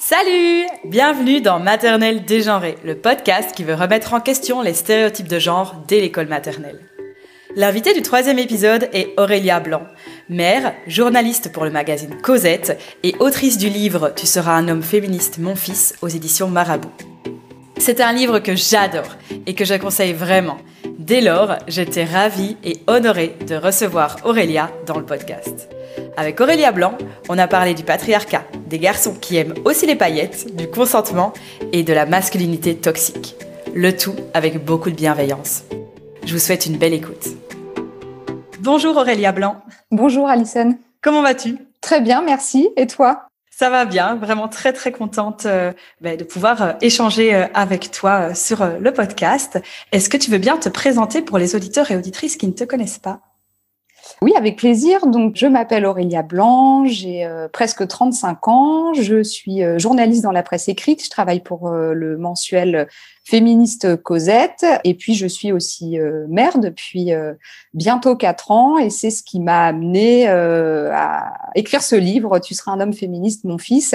Salut Bienvenue dans Maternelle dégenrée, le podcast qui veut remettre en question les stéréotypes de genre dès l'école maternelle. L'invité du troisième épisode est Aurélia Blanc, mère, journaliste pour le magazine Cosette et autrice du livre Tu seras un homme féministe, mon fils, aux éditions Marabout. C'est un livre que j'adore et que je conseille vraiment. Dès lors, j'étais ravie et honorée de recevoir Aurélia dans le podcast. Avec Aurélia Blanc, on a parlé du patriarcat, des garçons qui aiment aussi les paillettes, du consentement et de la masculinité toxique. Le tout avec beaucoup de bienveillance. Je vous souhaite une belle écoute. Bonjour Aurélia Blanc. Bonjour Alison. Comment vas-tu? Très bien, merci. Et toi? Ça va bien, vraiment très très contente euh, ben, de pouvoir euh, échanger euh, avec toi sur le podcast. Est-ce que tu veux bien te présenter pour les auditeurs et auditrices qui ne te connaissent pas? Oui, avec plaisir. Donc, je m'appelle Aurélia Blanc, j'ai euh, presque 35 ans, je suis euh, journaliste dans la presse écrite, je travaille pour euh, le mensuel féministe Cosette, et puis je suis aussi mère depuis bientôt 4 ans, et c'est ce qui m'a amené à écrire ce livre, Tu seras un homme féministe, mon fils,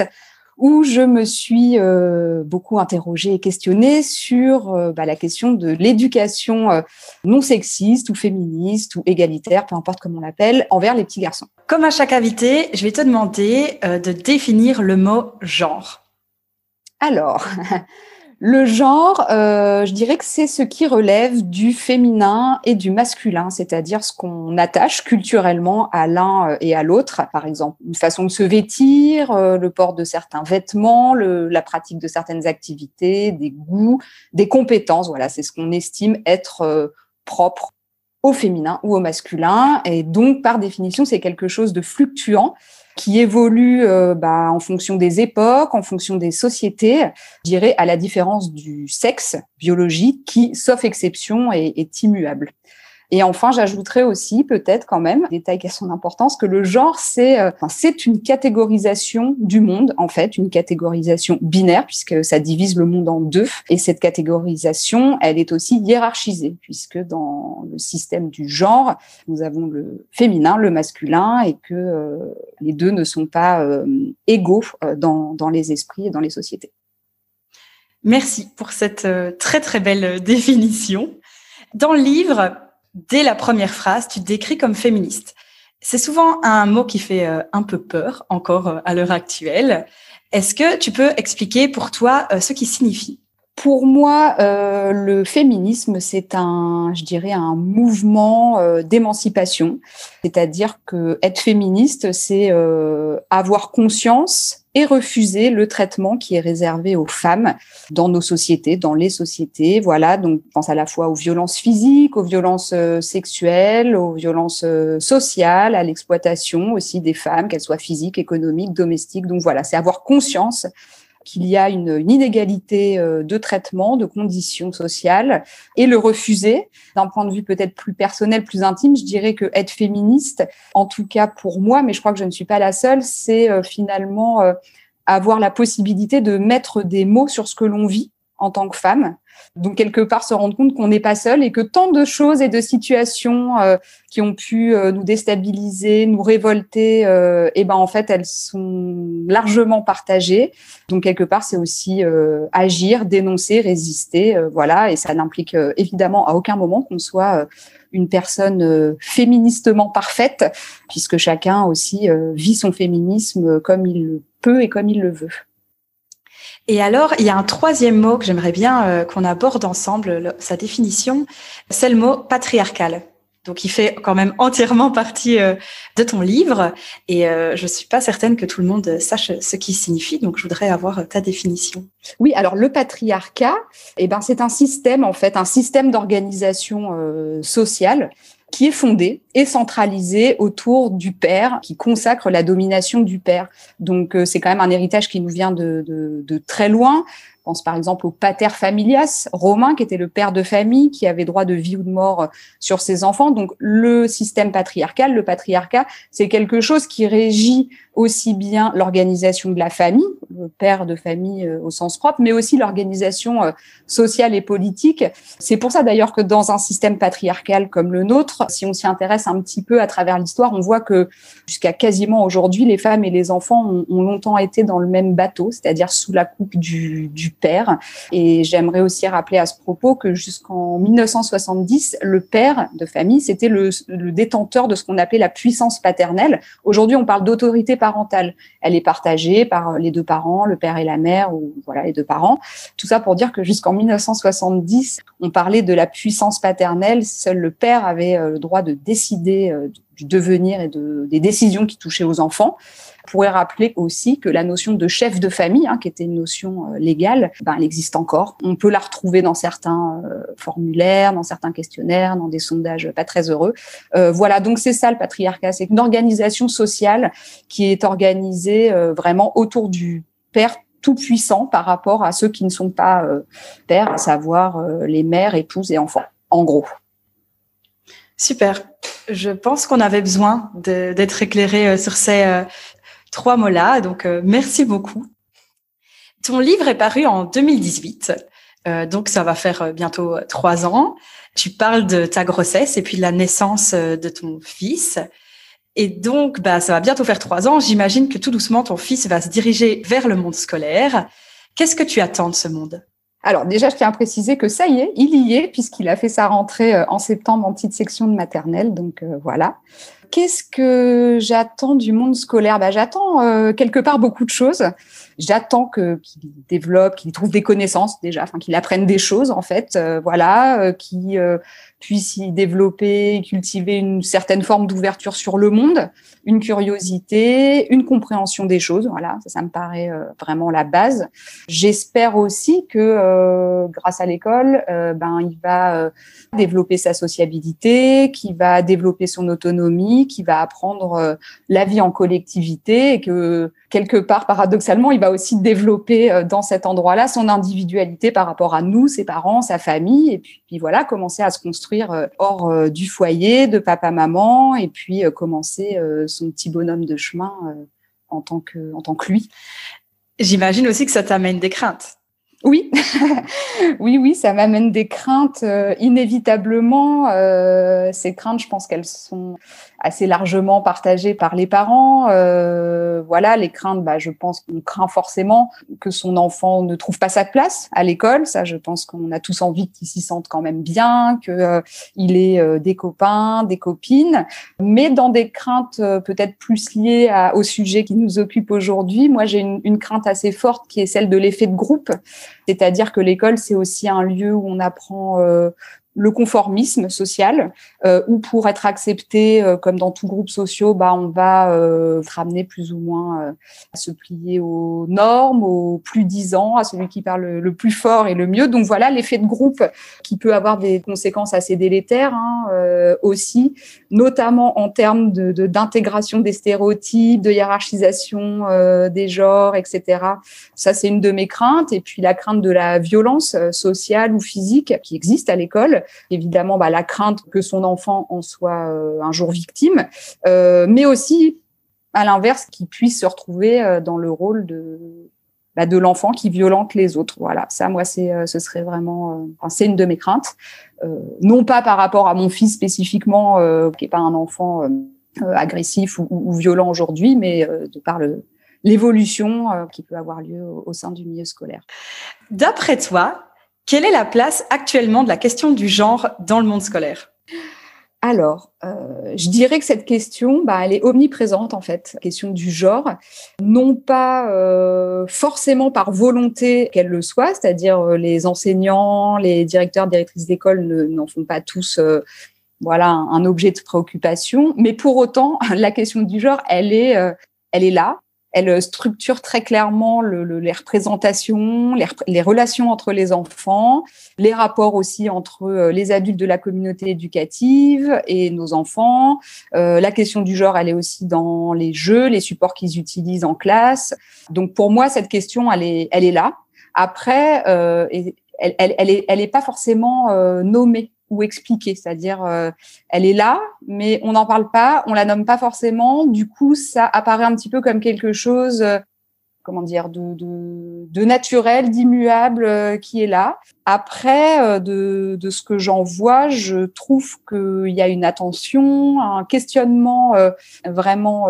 où je me suis euh, beaucoup interrogée et questionnée sur euh, bah, la question de l'éducation euh, non sexiste ou féministe ou égalitaire, peu importe comment on l'appelle, envers les petits garçons. Comme à chaque invité, je vais te demander de définir le mot genre. Alors, Le genre, euh, je dirais que c'est ce qui relève du féminin et du masculin, c'est-à-dire ce qu'on attache culturellement à l'un euh, et à l'autre. Par exemple, une façon de se vêtir, euh, le port de certains vêtements, la pratique de certaines activités, des goûts, des compétences. Voilà, c'est ce qu'on estime être propre au féminin ou au masculin. Et donc, par définition, c'est quelque chose de fluctuant qui évolue euh, bah, en fonction des époques, en fonction des sociétés, je dirais à la différence du sexe biologique qui, sauf exception, est, est immuable. Et enfin, j'ajouterais aussi peut-être quand même, détail qui a son importance, que le genre, c'est euh, c'est une catégorisation du monde, en fait, une catégorisation binaire, puisque ça divise le monde en deux. Et cette catégorisation, elle est aussi hiérarchisée, puisque dans le système du genre, nous avons le féminin, le masculin, et que euh, les deux ne sont pas euh, égaux dans, dans les esprits et dans les sociétés. Merci pour cette très très belle définition. Dans le livre, dès la première phrase, tu te décris comme féministe. C'est souvent un mot qui fait euh, un peu peur encore euh, à l'heure actuelle. Est-ce que tu peux expliquer pour toi euh, ce qui signifie? Pour moi, le féminisme, c'est un, je dirais, un mouvement d'émancipation. C'est-à-dire que être féministe, c'est avoir conscience et refuser le traitement qui est réservé aux femmes dans nos sociétés, dans les sociétés. Voilà, donc je pense à la fois aux violences physiques, aux violences euh, sexuelles, aux violences euh, sociales, à l'exploitation aussi des femmes, qu'elles soient physiques, économiques, domestiques. Donc voilà, c'est avoir conscience qu'il y a une, inégalité euh, de traitement, de conditions sociales, et le refuser. D'un point de vue peut-être plus personnel, plus intime, je dirais que être féministe, en tout cas pour moi, mais je crois que je ne suis pas la seule, c'est euh, finalement euh, avoir la possibilité de mettre des mots sur ce que l'on vit en tant que femme. Donc quelque part se rendre compte qu'on n'est pas seul et que tant de choses et de situations euh, qui ont pu euh, nous déstabiliser, nous révolter, euh, eh ben en fait elles sont largement partagées. Donc quelque part c'est aussi agir, dénoncer, résister, voilà. Et ça n'implique évidemment à aucun moment qu'on soit une personne féministement parfaite, puisque chacun aussi vit son féminisme comme il le peut et comme il le veut. Et alors, il y a un troisième mot que j'aimerais bien euh, qu'on aborde ensemble, sa définition, c'est le mot patriarcal. Donc, il fait quand même entièrement partie euh, de ton livre, et euh, je suis pas certaine que tout le monde sache ce qu'il signifie. Donc, je voudrais avoir ta définition. Oui, alors le patriarcat, eh ben, c'est un système en fait, un système d'organisation sociale qui est fondée et centralisée autour du père, qui consacre la domination du père. Donc euh, c'est quand même un héritage qui nous vient de, de, de très loin. Je pense par exemple au pater familias romain, qui était le père de famille, qui avait droit de vie ou de mort sur ses enfants. Donc le système patriarcal, le patriarcat, c'est quelque chose qui régit aussi bien l'organisation de la famille, le père de famille au sens propre, mais aussi l'organisation sociale et politique. C'est pour ça d'ailleurs que dans un système patriarcal comme le nôtre, si on s'y intéresse un petit peu à travers l'histoire, on voit que jusqu'à quasiment aujourd'hui, les femmes et les enfants ont, longtemps été dans le même bateau, c'est-à-dire sous la coupe du, du père. Et j'aimerais aussi rappeler à ce propos que jusqu'en 1970, le père de famille, c'était le, le détenteur de ce qu'on appelait la puissance paternelle. Aujourd'hui, on parle d'autorité Elle est partagée par les deux parents, le père et la mère, ou voilà les deux parents. Tout ça pour dire que jusqu'en 1970, on parlait de la puissance paternelle. Seul le père avait euh, le droit de décider euh, du devenir et de, des décisions qui touchaient aux enfants. On pourrait rappeler aussi que la notion de chef de famille, hein, qui était une notion euh, légale, ben, elle existe encore. On peut la retrouver dans certains euh, formulaires, dans certains questionnaires, dans des sondages pas très heureux. Euh, voilà, donc c'est ça le patriarcat, c'est une organisation sociale qui est organisée vraiment autour du père tout puissant par rapport à ceux qui ne sont pas pères, à savoir les mères, épouses et enfants, en gros. Super. Je pense qu'on avait besoin d'être éclairé euh, sur ces euh, trois mots-là. Donc, euh, merci beaucoup. Ton livre est paru en 2018. donc, ça va faire bientôt trois ans. Tu parles de ta grossesse et puis de la naissance de ton fils. Et donc, bah, ça va bientôt faire trois ans. J'imagine que tout doucement, ton fils va se diriger vers le monde scolaire. Qu'est-ce que tu attends de ce monde? Alors déjà, je tiens à préciser que ça y est, il y est puisqu'il a fait sa rentrée euh, en septembre en petite section de maternelle. Donc euh, voilà. Qu'est-ce que j'attends du monde scolaire? Bah, J'attends euh, quelque part beaucoup de choses. J'attends que qu'il développe, qu'il trouve des connaissances déjà, enfin qu'il apprenne des choses en fait, voilà, qu'il puisse y développer, cultiver une certaine forme d'ouverture sur le monde, une curiosité, une compréhension des choses. Voilà, ça, ça me paraît euh, vraiment la base. J'espère aussi que euh, grâce à l'école, euh, ben il va développer sa sociabilité, qu'il va développer son autonomie, qu'il va apprendre la vie en collectivité et que quelque part, paradoxalement, aussi développer dans cet endroit-là son individualité par rapport à nous, ses parents, sa famille, et puis, voilà, commencer à se construire hors du foyer, de papa-maman, et puis commencer son petit bonhomme de chemin euh, en, tant que, en tant que lui. J'imagine aussi que ça t'amène des craintes. Oui, oui, oui, ça m'amène des craintes euh, inévitablement. Euh, ces craintes, je pense qu'elles sont assez largement partagées par les parents. Euh, voilà, les craintes, bah, je pense qu'on craint forcément que son enfant ne trouve pas sa place à l'école. Ça, je pense qu'on a tous envie qu'il s'y sente quand même bien, que il ait des copains, des copines. Mais dans des craintes peut-être plus liées à, au sujet qui nous occupe aujourd'hui, moi, j'ai une, une crainte assez forte qui est celle de l'effet de groupe. C'est-à-dire que l'école, c'est aussi un lieu où on apprend euh, le conformisme social, euh, ou pour être accepté, euh, comme dans tout groupe social, bah, on va euh, ramener plus ou moins euh, à se plier aux normes, aux plus disants, à celui qui parle le, plus fort et le mieux. Donc voilà l'effet de groupe qui peut avoir des conséquences assez délétères hein, euh, aussi, notamment en termes de d'intégration des stéréotypes, de hiérarchisation des genres, etc. Ça, c'est une de mes craintes. Et puis la crainte de la violence sociale ou physique qui existe à l'école évidemment bah, la crainte que son enfant en soit euh, un jour victime, euh, mais aussi à l'inverse qu'il puisse se retrouver euh, dans le rôle de bah, de l'enfant qui violente les autres. Voilà, ça, moi, c'est, ce serait vraiment, c'est une de mes craintes. non pas par rapport à mon fils spécifiquement, qui est pas un enfant agressif ou, violent aujourd'hui, mais de par l'évolution qui peut avoir lieu au sein du milieu scolaire. D'après toi, quelle est la place actuellement de la question du genre dans le monde scolaire? Alors, euh, je dirais que cette question, bah, elle est omniprésente en fait, la question du genre, non pas euh, forcément par volonté qu'elle le soit, c'est-à-dire euh, les enseignants, les directeurs, directrices d'école n'en font pas tous, voilà, un, un, objet de préoccupation, mais pour autant, la question du genre, elle est, elle est là, elle euh, structure très clairement le, le, les représentations, les, les, relations entre les enfants, les rapports aussi entre euh, les adultes de la communauté éducative et nos enfants. Euh, la question du genre, elle est aussi dans les jeux, les supports qu'ils utilisent en classe. Donc pour moi, cette question, elle est, elle est là. Après, euh, elle, elle, elle, est, pas forcément euh, nommée ou expliquer, c'est-à-dire euh, elle est là, mais on n'en parle pas, on la nomme pas forcément. Du coup, ça apparaît un petit peu comme quelque chose euh, comment dire, de, de, de naturel, d'immuable euh, qui est là. Après, euh, de, de ce que j'en vois, je trouve qu'il y a une attention, un questionnement euh, vraiment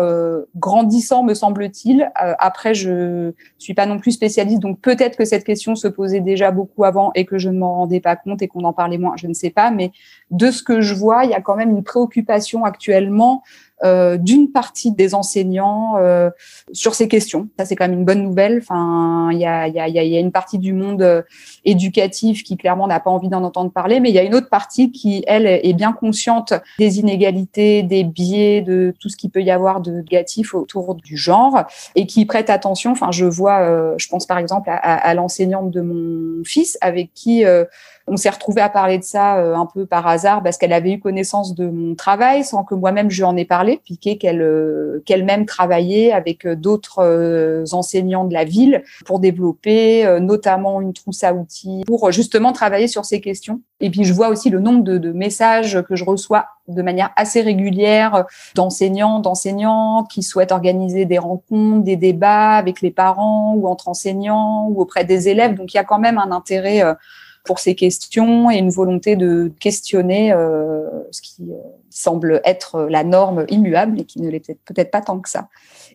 grandissant, me semble-t-il. après, je suis pas non plus spécialiste, donc peut-être que cette question se posait déjà beaucoup avant et que je ne m'en rendais pas compte et qu'on en parlait moins, je ne sais pas. Mais de ce que je vois, il y a quand même une préoccupation actuellement euh, d'une partie des enseignants euh, sur ces questions. Ça, c'est quand même une bonne nouvelle. Enfin, il y a, y, a, y a, une partie du monde euh, éducatif qui clairement n'a pas envie d'en entendre parler, mais il y a une autre partie qui, elle, est bien consciente des inégalités, des biais, de tout ce qui peut y avoir de négatif autour du genre et qui prête attention. Enfin, je vois, je pense par exemple à, à, l'enseignante de mon fils avec qui on s'est retrouvé à parler de ça euh, un peu par hasard parce qu'elle avait eu connaissance de mon travail sans que moi-même je lui en ai parlé, piqué qu'elle euh, qu'elle-même travaillait avec euh, d'autres enseignants de la ville pour développer notamment une trousse à outils pour justement travailler sur ces questions. Et puis je vois aussi le nombre de, de messages que je reçois de manière assez régulière d'enseignants, d'enseignantes qui souhaitent organiser des rencontres, des débats avec les parents ou entre enseignants ou auprès des élèves. Donc il y a quand même un intérêt pour ces questions et une volonté de questionner euh, ce qui euh, semble être la norme immuable et qui ne l'était peut-être pas tant que ça.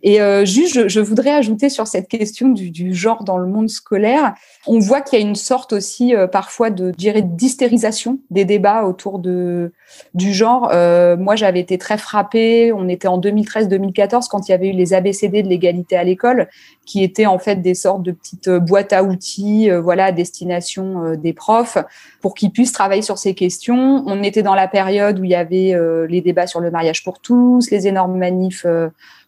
Et euh, juste, je, voudrais ajouter sur cette question du, genre dans le monde scolaire, on voit qu'il y a une sorte aussi euh, parfois de, d'hystérisation des débats autour de du genre. Euh, moi, j'avais été très frappée. On était en 2013-2014 quand il y avait eu les ABCD de l'égalité à l'école, qui étaient en fait des sortes de petites boîtes à outils, voilà, à destination des profs, pour qu'ils puissent travailler sur ces questions. On était dans la période où il y avait les débats sur le mariage pour tous, les énormes manifs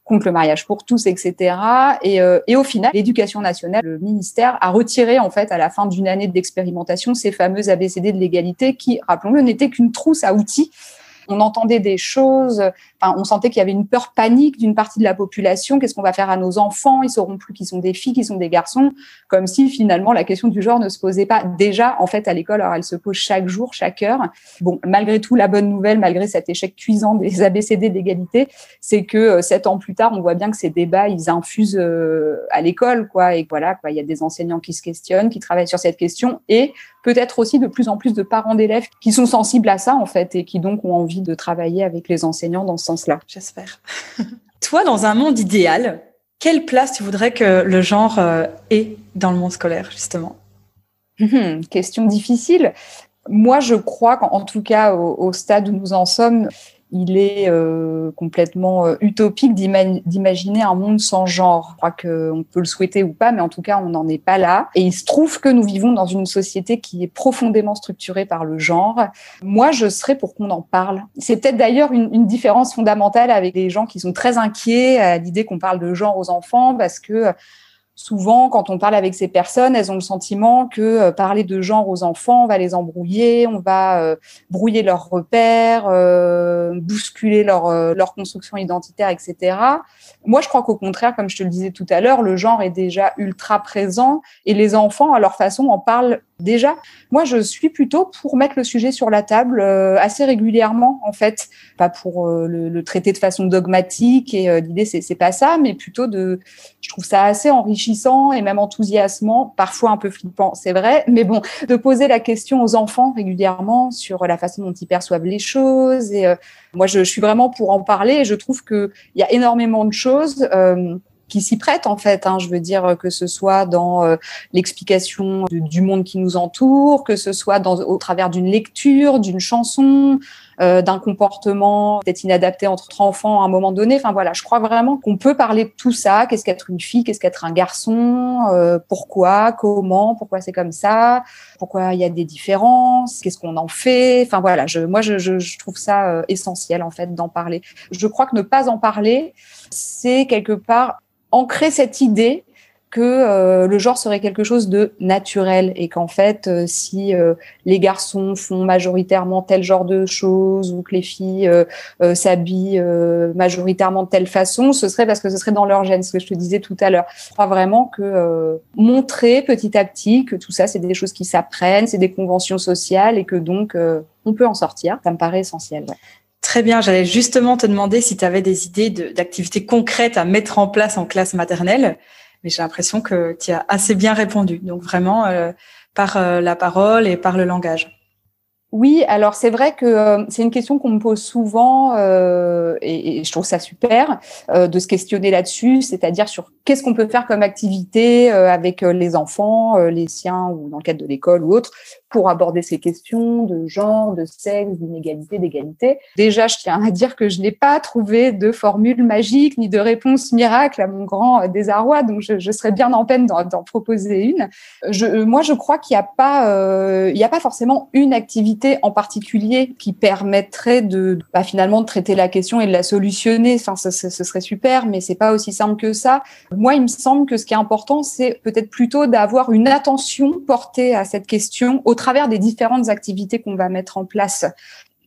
contre le mariage pour tous, etc. Et, euh, au final, l'éducation nationale, le ministère a retiré en fait à la fin d'une année d'expérimentation ces fameuses ABCD de l'égalité qui, rappelons-le, n'étaient qu'une trousse à outils on entendait des choses, enfin, on sentait qu'il y avait une peur panique d'une partie de la population. Qu'est-ce qu'on va faire à nos enfants? Ils sauront plus qui sont des filles, qui sont des garçons, comme si finalement la question du genre ne se posait pas déjà en fait à l'école. Alors elle se pose chaque jour, chaque heure. Bon, malgré tout, la bonne nouvelle, malgré cet échec cuisant des ABCD d'égalité, c'est que euh, sept ans plus tard, on voit bien que ces débats ils infusent euh, à l'école, quoi. Et voilà, quoi, il y a des enseignants qui se questionnent, qui travaillent sur cette question, et peut-être aussi de plus en plus de parents d'élèves qui sont sensibles à ça en fait et qui donc ont envie de travailler avec les enseignants dans ce sens-là. J'espère. Toi, dans un monde idéal, quelle place tu voudrais que le genre euh, ait dans le monde scolaire justement? Hum, Question difficile. Moi, je crois qu'en tout cas, au, stade où nous en sommes, il est euh, complètement euh, utopique d'imaginer un monde sans genre. Je crois qu'on peut le souhaiter ou pas, mais en tout cas, on n'en est pas là. Et il se trouve que nous vivons dans une société qui est profondément structurée par le genre. Moi, je serais pour qu'on en parle. C'est peut-être d'ailleurs une, différence fondamentale avec les gens qui sont très inquiets à l'idée qu'on parle de genre aux enfants, parce que souvent, quand on parle avec ces personnes, elles ont le sentiment que euh, parler de genre aux enfants, on va les embrouiller, on va euh, brouiller leurs repères, euh, bousculer leur, leur construction identitaire, etc. Moi, je crois qu'au contraire, comme je te le disais tout à l'heure, le genre est déjà ultra présent et les enfants, à leur façon, en parlent déjà. Moi, je suis plutôt pour mettre le sujet sur la table euh, assez régulièrement, en fait, pas pour euh, le, traiter de façon dogmatique. Et euh, l'idée, c'est, c'est pas ça, mais plutôt de. Je trouve ça assez enrichissant et même enthousiasmant, parfois un peu flippant, c'est vrai, mais bon, de poser la question aux enfants régulièrement sur la façon dont ils perçoivent les choses. Et moi, je, je, suis vraiment pour en parler. Et je trouve que il y a énormément de choses qui s'y prêtent en fait. Hein, je veux dire que ce soit dans euh, l'explication du monde qui nous entoure, que ce soit dans, au travers d'une lecture, d'une chanson, euh, d'un comportement peut-être inadapté entre enfants à un moment donné. Enfin voilà, je crois vraiment qu'on peut parler de tout ça. Qu'est-ce qu'être une fille? Qu'est-ce qu'être un garçon? Euh, Pourquoi? Comment? Pourquoi c'est comme ça? Pourquoi il y a des différences? Qu'est-ce qu'on en fait? Enfin voilà, je, moi je, je, je trouve ça essentiel en fait d'en parler. Je crois que ne pas en parler, c'est quelque part ancrer cette idée que euh, le genre serait quelque chose de naturel et qu'en fait, euh, si euh, les garçons font majoritairement tel genre de choses ou que les filles s'habillent majoritairement de telle façon, ce serait parce que ce serait dans leur gène, ce que je te disais tout à l'heure. Je crois vraiment que montrer petit à petit que tout ça, c'est des choses qui s'apprennent, c'est des conventions sociales et que donc on peut en sortir, ça me paraît essentiel. Très bien, j'allais justement te demander si tu avais des idées d'activités concrètes à mettre en place en classe maternelle. mais j'ai l'impression que tu as assez bien répondu. Donc vraiment par la parole et par le langage. Oui, alors c'est vrai que euh, c'est une question qu'on me pose souvent euh, et, je trouve ça super euh, de se questionner là-dessus, c'est-à-dire sur qu'est-ce qu'on peut faire comme activité avec les enfants, les siens ou dans le cadre de l'école ou autre, pour aborder ces questions de genre, de sexe, d'inégalité, d'égalité. Déjà, je tiens à dire que je n'ai pas trouvé de formule magique ni de réponse miracle à mon grand désarroi, donc je, serais bien en peine d'en proposer une. Je, moi, je crois qu'il n'y a pas, euh, il n'y a pas forcément une activité en particulier qui permettrait de, bah, finalement, de traiter la question et de la solutionner. Enfin, ce serait super, mais c'est pas aussi simple que ça. Moi, il me semble que ce qui est important, c'est peut-être plutôt d'avoir une attention portée à cette question au travers des différentes activités qu'on va mettre en place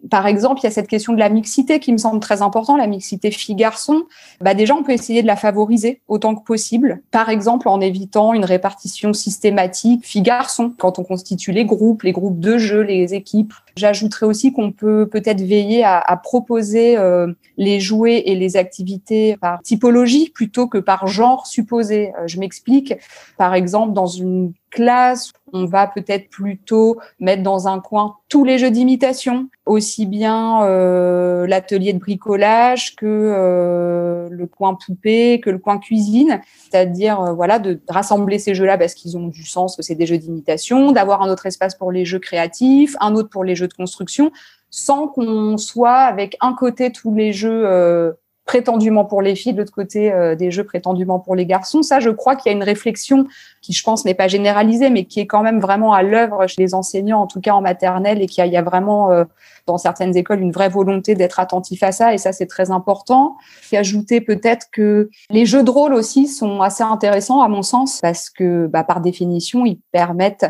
par exemple, il y a cette question de la mixité qui me semble très important, la mixité filles-garçons. Bah déjà, on peut essayer de la favoriser autant que possible. Par exemple, en évitant une répartition systématique filles-garçons quand on constitue les groupes, les groupes de jeu, les équipes. J'ajouterais aussi qu'on peut peut-être veiller à, à proposer euh, les jouets et les activités par typologie plutôt que par genre supposé. Euh, je m'explique. Par exemple, dans une classe, on va peut-être plutôt mettre dans un coin tous les jeux d'imitation, aussi bien euh, l'atelier de bricolage que euh, le coin poupée, que le coin cuisine, c'est-à-dire euh, voilà de rassembler ces jeux-là parce qu'ils ont du sens, que c'est des jeux d'imitation, d'avoir un autre espace pour les jeux créatifs, un autre pour les jeux de construction, sans qu'on soit avec un côté tous les jeux prétendument pour les filles, de l'autre côté euh, des jeux prétendument pour les garçons. Ça, je crois qu'il y a une réflexion qui, je pense, n'est pas généralisée, mais qui est quand même vraiment à l'œuvre chez les enseignants, en tout cas en maternelle, et qu'il y, a vraiment euh, dans certaines écoles une vraie volonté d'être attentif à ça, et ça, c'est très important. Et ajouter peut-être que les jeux de rôle aussi sont assez intéressants, à mon sens, parce que bah, par définition, ils permettent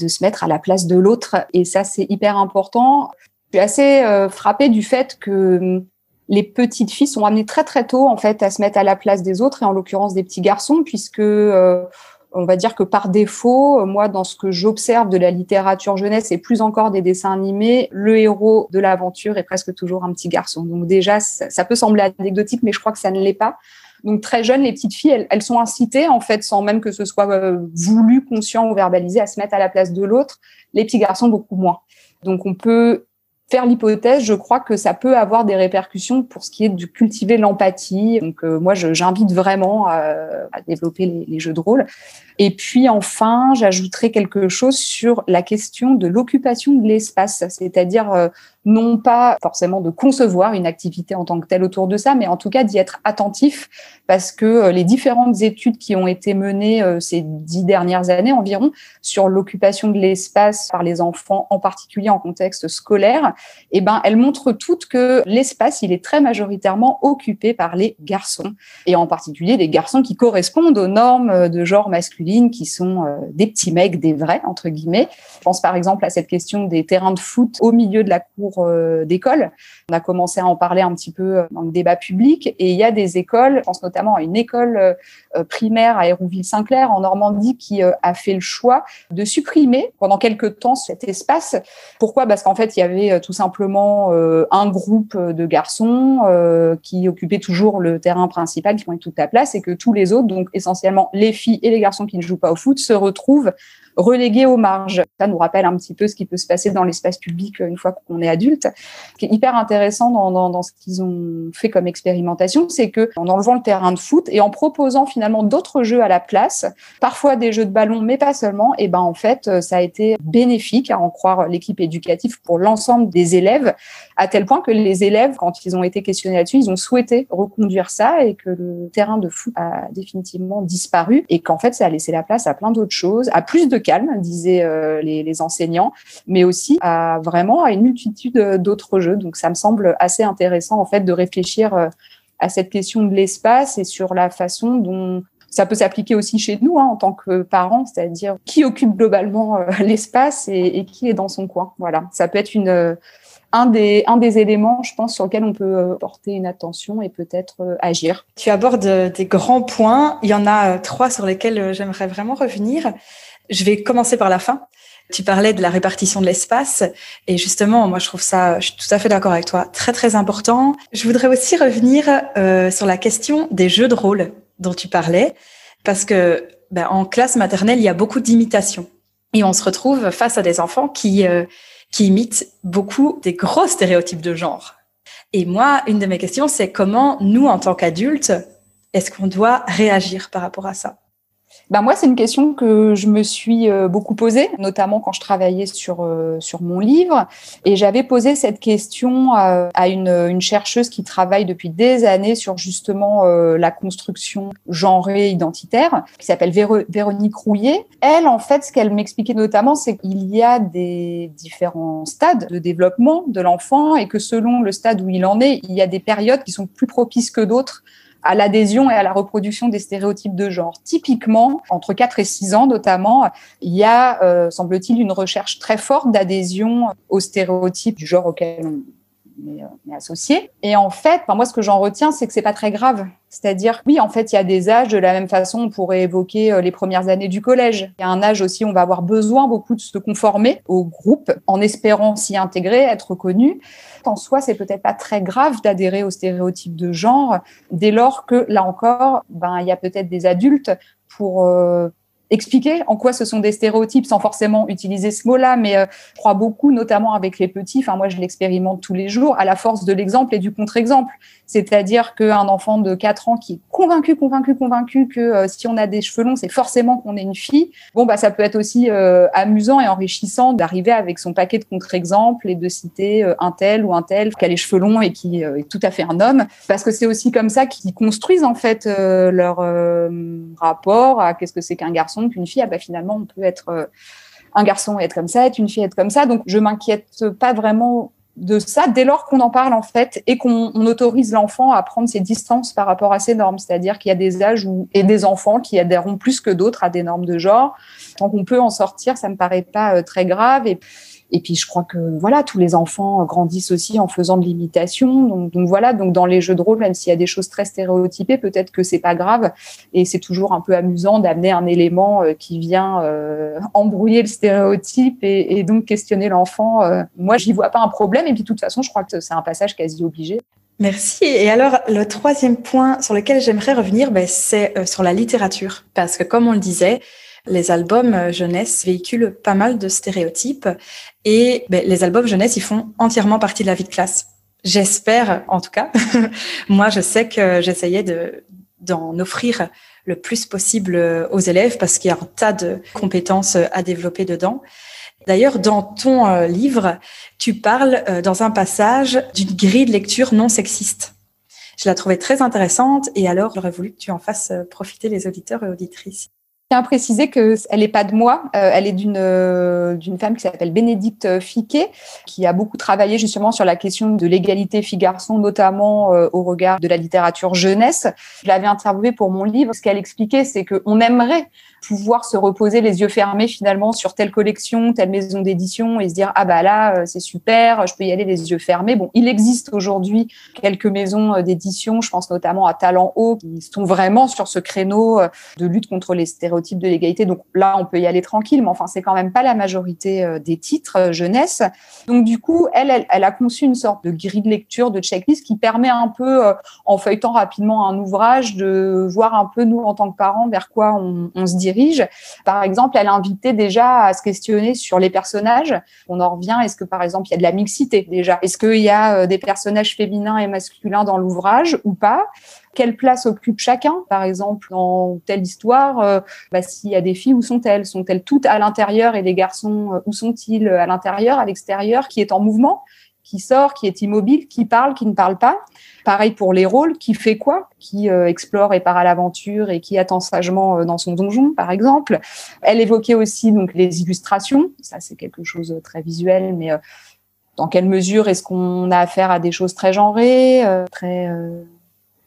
de se mettre à la place de l'autre, et ça, c'est hyper important. Je suis assez euh, frappée du fait que les petites filles sont amenées très très tôt en fait à se mettre à la place des autres et en l'occurrence des petits garçons puisque euh, on va dire que par défaut, moi, dans ce que j'observe de la littérature jeunesse et plus encore des dessins animés, le héros de l'aventure est presque toujours un petit garçon. Donc déjà, ça, peut sembler anecdotique, mais je crois que ça ne l'est pas. Donc très jeunes, les petites filles, elles, sont incitées en fait, sans même que ce soit euh, voulu, conscient ou verbalisé, à se mettre à la place de l'autre. Les petits garçons beaucoup moins. Donc on peut faire l'hypothèse, je crois que ça peut avoir des répercussions pour ce qui est de cultiver l'empathie. Donc euh, moi, j'invite vraiment à, développer les, les, jeux de rôle. Et puis enfin, j'ajouterai quelque chose sur la question de l'occupation de l'espace, c'est-à-dire euh, non pas forcément de concevoir une activité en tant que telle autour de ça, mais en tout cas d'y être attentif, parce que euh, les différentes études qui ont été menées euh, ces dix dernières années environ sur l'occupation de l'espace par les enfants, en particulier en contexte scolaire, eh ben elles montrent toutes que l'espace il est très majoritairement occupé par les garçons, et en particulier les garçons qui correspondent aux normes de genre masculine, qui sont euh, des petits mecs, des vrais entre guillemets. Je pense par exemple à cette question des terrains de foot au milieu de la cour euh, d'école. On a commencé à en parler un petit peu euh, dans le débat public et il y a des écoles, je pense notamment à une école euh, primaire à Hérouville-Saint-Clair en Normandie qui a fait le choix de supprimer pendant quelques temps cet espace. Pourquoi? Parce qu'en fait, il y avait tout simplement un groupe de garçons qui occupaient toujours le terrain principal, qui prenaient toute la place et que tous les autres, donc essentiellement les filles et les garçons qui ne jouent pas au foot, se retrouvent relégués aux marges. Ça nous rappelle un petit peu ce qui peut se passer dans l'espace public une fois qu'on est adulte. Ce qui est hyper intéressant dans, ce qu'ils ont fait comme expérimentation, c'est que en enlevant le terrain de foot et en proposant finalement d'autres jeux à la place, parfois des jeux de ballon, mais pas seulement, et ben en fait, ça a été bénéfique à en croire l'équipe éducative pour l'ensemble des élèves, à tel point que les élèves, quand ils ont été questionnés là-dessus, ils ont souhaité reconduire ça et que le terrain de foot a définitivement disparu et qu'en fait, ça a laissé la place à plein d'autres choses, à plus de calme, disaient euh, les, enseignants, mais aussi à vraiment à une multitude d'autres jeux. Donc ça me semble assez intéressant en fait de réfléchir euh, à cette question de l'espace et sur la façon dont ça peut s'appliquer aussi chez nous hein, en tant que parents, c'est-à-dire qui occupe globalement euh, l'espace et, qui est dans son coin. Voilà, ça peut être une un des, un des éléments, je pense, sur lequel on peut porter une attention et peut-être agir. Tu abordes des grands points. Il y en a trois sur lesquels j'aimerais vraiment revenir. Je vais commencer par la fin. Tu parlais de la répartition de l'espace et justement, moi je trouve ça, je suis tout à fait d'accord avec toi, très très important. Je voudrais aussi revenir euh, sur la question des jeux de rôle dont tu parlais. parce que ben, en classe maternelle, il y a beaucoup d'imitations. Et on se retrouve face à des enfants qui, euh, qui imitent beaucoup des gros stéréotypes de genre. Et moi, une de mes questions, c'est comment nous, en tant qu'adultes, est-ce qu'on doit réagir par rapport à ça? Ben moi, c'est une question que je me suis euh, beaucoup posée, notamment quand je travaillais sur euh, sur mon livre, et j'avais posé cette question à, une, une, chercheuse qui travaille depuis des années sur justement euh, la construction genrée identitaire, qui s'appelle Véronique Rouillet. Elle, en fait, ce qu'elle m'expliquait notamment, c'est qu'il y a des différents stades de développement de l'enfant et que selon le stade où il en est, il y a des périodes qui sont plus propices que d'autres à l'adhésion et à la reproduction des stéréotypes de genre. Typiquement, entre 4 et 6 ans notamment, il y a, euh, semble-t-il, une recherche très forte d'adhésion aux stéréotypes du genre auquel on, est, euh, associé. Et en fait, moi, ce que j'en retiens, c'est que c'est pas très grave. C'est-à-dire, oui, en fait, il y a des âges de la même façon. On pourrait évoquer euh, les premières années du collège. Il y a un âge aussi on va avoir besoin beaucoup de se conformer au groupe, en espérant s'y intégrer, être reconnu. En soi, c'est peut-être pas très grave d'adhérer aux stéréotypes de genre, dès lors que là encore, ben, il y a peut-être des adultes pour euh, expliquer en quoi ce sont des stéréotypes sans forcément utiliser ce mot-là, mais euh, je crois beaucoup, notamment avec les petits, enfin moi je l'expérimente tous les jours, à la force de l'exemple et du contre-exemple. C'est-à-dire qu'un enfant de 4 ans qui est convaincu, convaincu, convaincu que euh, si on a des cheveux longs, c'est forcément qu'on est une fille, bon bah ça peut être aussi euh, amusant et enrichissant d'arriver avec son paquet de contre-exemples et de citer un tel ou un tel qui a les cheveux longs et qui est tout à fait un homme, parce que c'est aussi comme ça qu'ils construisent en fait leur rapport à qu'est-ce que c'est qu'un garçon qu'une fille, ah bah, finalement, on peut être euh, un garçon et être comme ça, être une fille et être comme ça. Donc, je m'inquiète pas vraiment de ça dès lors qu'on en parle en fait et qu'on autorise l'enfant à prendre ses distances par rapport à ces normes. C'est-à-dire qu'il y a des âges et des enfants qui adhéreront plus que d'autres à des normes de genre. Tant qu'on peut en sortir, ça me paraît pas euh, très grave. Et et puis je crois que voilà, tous les enfants grandissent aussi en faisant de l'imitation. Donc, voilà, donc dans les jeux de rôle, même s'il y a des choses très stéréotypées, peut-être que c'est pas grave. Et c'est toujours un peu amusant d'amener un élément euh, qui vient euh, embrouiller le stéréotype et, et donc questionner l'enfant. Euh, moi, j'y vois pas un problème. Et puis de toute façon, je crois que c'est un passage quasi obligé. Merci. Et alors, le troisième point sur lequel j'aimerais revenir, ben, c'est sur la littérature. Parce que comme on le disait, les albums euh, jeunesse véhiculent pas mal de stéréotypes et ben, les albums jeunesse, ils font entièrement partie de la vie de classe. J'espère, en tout cas. Moi, je sais que j'essayais de d'en offrir le plus possible euh, aux élèves parce qu'il y a un tas de compétences euh, à développer dedans. D'ailleurs, dans ton livre, tu parles dans un passage d'une grille de lecture non sexiste. Je la trouvais très intéressante et alors j'aurais voulu que tu en fasses profiter les auditeurs et auditrices tiens à préciser qu'elle n'est pas de moi, euh, elle est d'une euh, femme qui s'appelle Bénédicte Fiquet, qui a beaucoup travaillé justement sur la question de l'égalité filles-garçons, notamment euh, au regard de la littérature jeunesse. Je l'avais interviewée pour mon livre. Ce qu'elle expliquait, c'est qu'on aimerait pouvoir se reposer les yeux fermés finalement sur telle collection, telle maison d'édition et se dire ah bah là euh, c'est super, je peux y aller les yeux fermés. Bon, il existe aujourd'hui quelques maisons euh, d'édition, je pense notamment à Talent Haut qui sont vraiment sur ce créneau euh, de lutte contre les stéréotypes de l'égalité. Donc là on peut y aller tranquille, mais enfin c'est quand même pas la majorité des titres jeunesse. Donc du coup elle, elle, a conçu une sorte de grille de lecture, de checklist qui permet un peu en feuilletant rapidement un ouvrage de voir un peu nous en tant que parents vers quoi on, on se dirige par exemple, elle invitait déjà à se questionner sur les personnages. On en revient, est-ce que par exemple il y a de la mixité déjà? Est-ce qu'il y a euh, des personnages féminins et masculins dans l'ouvrage ou pas? Quelle place occupe chacun? Par exemple, dans telle histoire, euh, bah, s'il y a des filles, où sont-elles? Sont-elles toutes à l'intérieur et les garçons, euh, où sont-ils à l'intérieur, à l'extérieur Qui est en mouvement? Qui sort, qui est immobile, qui parle, qui ne parle pas. Pareil pour les rôles, qui fait quoi, qui euh, explore et part à l'aventure et qui attend sagement euh, dans son donjon, par exemple. Elle évoquait aussi donc les illustrations. Ça, c'est quelque chose de très visuel, mais euh, dans quelle mesure est-ce qu'on a affaire à des choses très genrées, très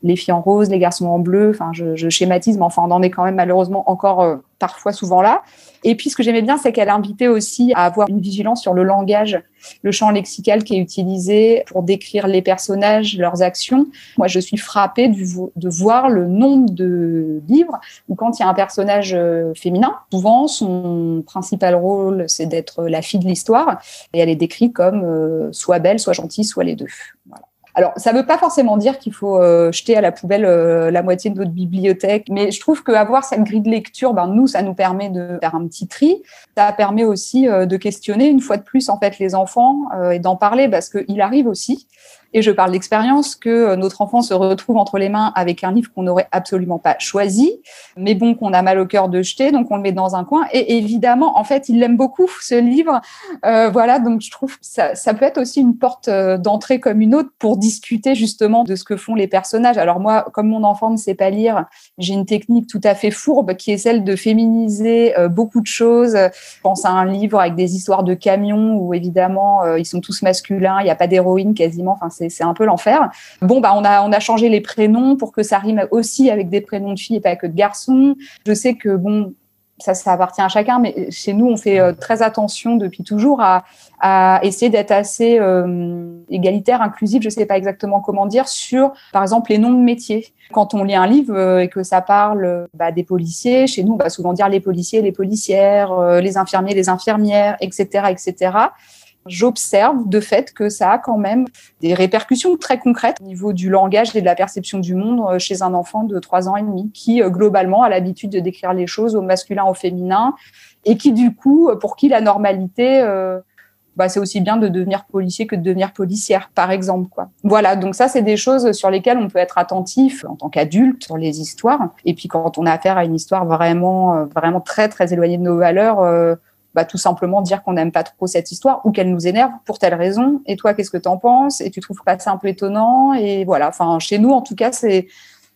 les filles en rose, les garçons en bleu. Enfin, je, je schématise, mais enfin, on en est quand même malheureusement encore euh, parfois souvent là. Et puis, ce que j'aimais bien, c'est qu'elle invitait aussi à avoir une vigilance sur le langage, le champ lexical qui est utilisé pour décrire les personnages, leurs actions. Moi, je suis frappée de voir le nombre de livres où quand il y a un personnage euh, féminin, souvent son principal rôle, c'est d'être la fille de l'histoire, et elle est décrite comme euh, soit belle, soit gentille, soit les deux. Voilà. Alors, ça ne veut pas forcément dire qu'il faut euh, jeter à la poubelle euh, la moitié de notre bibliothèque, mais je trouve qu'avoir cette grille de lecture, ben, nous, ça nous permet de faire un petit tri. Ça permet aussi euh, de questionner une fois de plus en fait les enfants et d'en parler parce qu'il arrive aussi et je parle d'expérience que euh, notre enfant se retrouve entre les mains avec un livre qu'on n'aurait absolument pas choisi, mais bon, qu'on a mal au cœur de jeter, donc on le met dans un coin. Et évidemment, en fait, il l'aime beaucoup, ce livre. Euh, voilà, donc je trouve que ça, peut être aussi une porte euh, d'entrée comme une autre pour discuter justement de ce que font les personnages. Alors moi, comme mon enfant ne sait pas lire, j'ai une technique tout à fait fourbe qui est celle de féminiser beaucoup de choses. Je pense à un livre avec des histoires de camions où évidemment ils sont tous masculins, il n'y a pas d'héroïne quasiment. Enfin, c'est un peu l'enfer. Bon, bah, on a, on a changé les prénoms pour que ça rime aussi avec des prénoms de filles et pas que de garçons. Je sais que, bon, ça, ça appartient à chacun, mais chez nous, on fait euh, très attention depuis toujours à, essayer d'être assez euh, égalitaire, inclusif, je ne sais pas exactement comment dire, sur, par exemple, les noms de métiers. Quand on lit un livre euh, et que ça parle bah, des policiers, chez nous, on va souvent dire les policiers, les policières, les infirmiers, les infirmières, etc., etc j'observe de fait que ça a quand même des répercussions très concrètes au niveau du langage et de la perception du monde euh, chez un enfant de trois ans et demi qui, euh, globalement, a l'habitude de décrire les choses au masculin, au féminin et qui, du coup, euh, pour qui la normalité, bah, c'est aussi bien de devenir policier que de devenir policière, par exemple. Quoi. Voilà, donc ça, c'est des choses sur lesquelles on peut être attentif en tant qu'adulte sur les histoires. Et puis quand on a affaire à une histoire vraiment, vraiment très, très éloignée de nos valeurs, bah, tout simplement dire qu'on n'aime pas trop cette histoire ou qu'elle nous énerve pour telle raison. Et toi, qu'est-ce que tu en penses? Et tu trouves pas ça un peu étonnant? Et voilà, enfin, chez nous, en tout cas, c'est,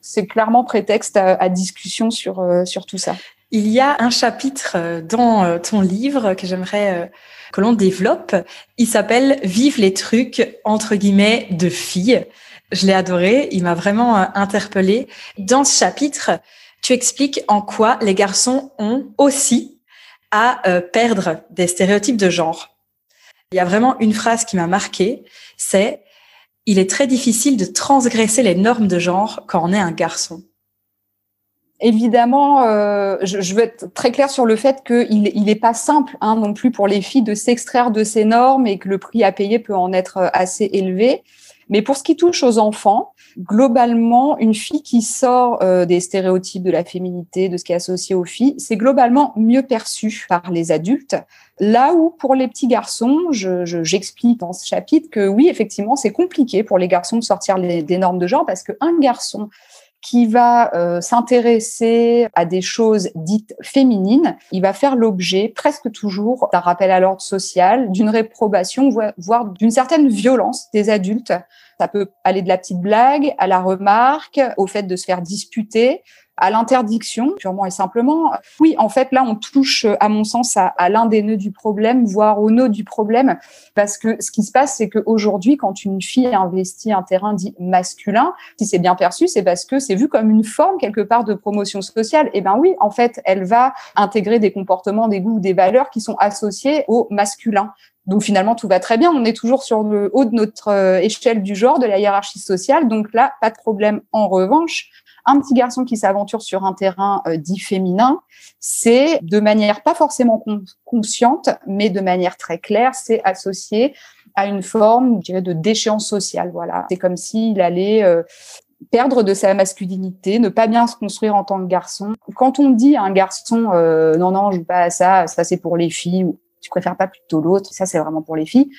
c'est clairement prétexte à, discussion sur, euh, sur tout ça. Il y a un chapitre euh, dans euh, ton livre que j'aimerais que l'on développe. Il s'appelle Vive les trucs, entre guillemets, de filles. Je l'ai adoré, il m'a vraiment interpellée. Dans ce chapitre, tu expliques en quoi les garçons ont aussi à euh, perdre des stéréotypes de genre. Il y a vraiment une phrase qui m'a marquée, c'est il est très difficile de transgresser les normes de genre quand on est un garçon. Évidemment, euh, je, veux être très claire sur le fait qu'il n'est pas simple hein, non plus pour les filles de s'extraire de ces normes et que le prix à payer peut en être euh, assez élevé. Mais pour ce qui touche aux enfants, globalement, une fille qui sort euh, des stéréotypes de la féminité, de ce qui est associé aux filles, c'est globalement mieux perçu par les adultes. Là où pour les petits garçons, j'explique je, dans ce chapitre que oui, effectivement, c'est compliqué pour les garçons de sortir des normes de genre parce qu'un garçon qui va euh, s'intéresser à des choses dites féminines, il va faire l'objet presque toujours d'un rappel à l'ordre social, d'une réprobation, voire d'une certaine violence des adultes. Ça peut aller de la petite blague à la remarque, au fait de se faire disputer, à l'interdiction, purement et simplement. Oui, en fait, là, on touche, à mon sens, à, à l'un des nœuds du problème, voire au nœud du problème, parce que ce qui se passe, c'est qu'aujourd'hui, quand une fille investit un terrain dit masculin, si c'est bien perçu, c'est parce que c'est vu comme une forme quelque part de promotion sociale. Eh ben oui, en fait, elle va intégrer des comportements, des goûts, des valeurs qui sont associés au masculin. Donc finalement, tout va très bien. On est toujours sur le haut de notre euh, échelle du genre, de la hiérarchie sociale. Donc là, pas de problème. En revanche, un petit garçon qui s'aventure sur un terrain euh, dit féminin, c'est de manière pas forcément consciente, mais de manière très claire, c'est associé à une forme, je dirais, de déchéance sociale. Voilà, c'est comme s'il allait euh, perdre de sa masculinité, ne pas bien se construire en tant que garçon. Quand on dit à un garçon euh, non non, je joue pas à ça, ça c'est pour les filles ou tu préfères pas plutôt l'autre, ça c'est vraiment pour les filles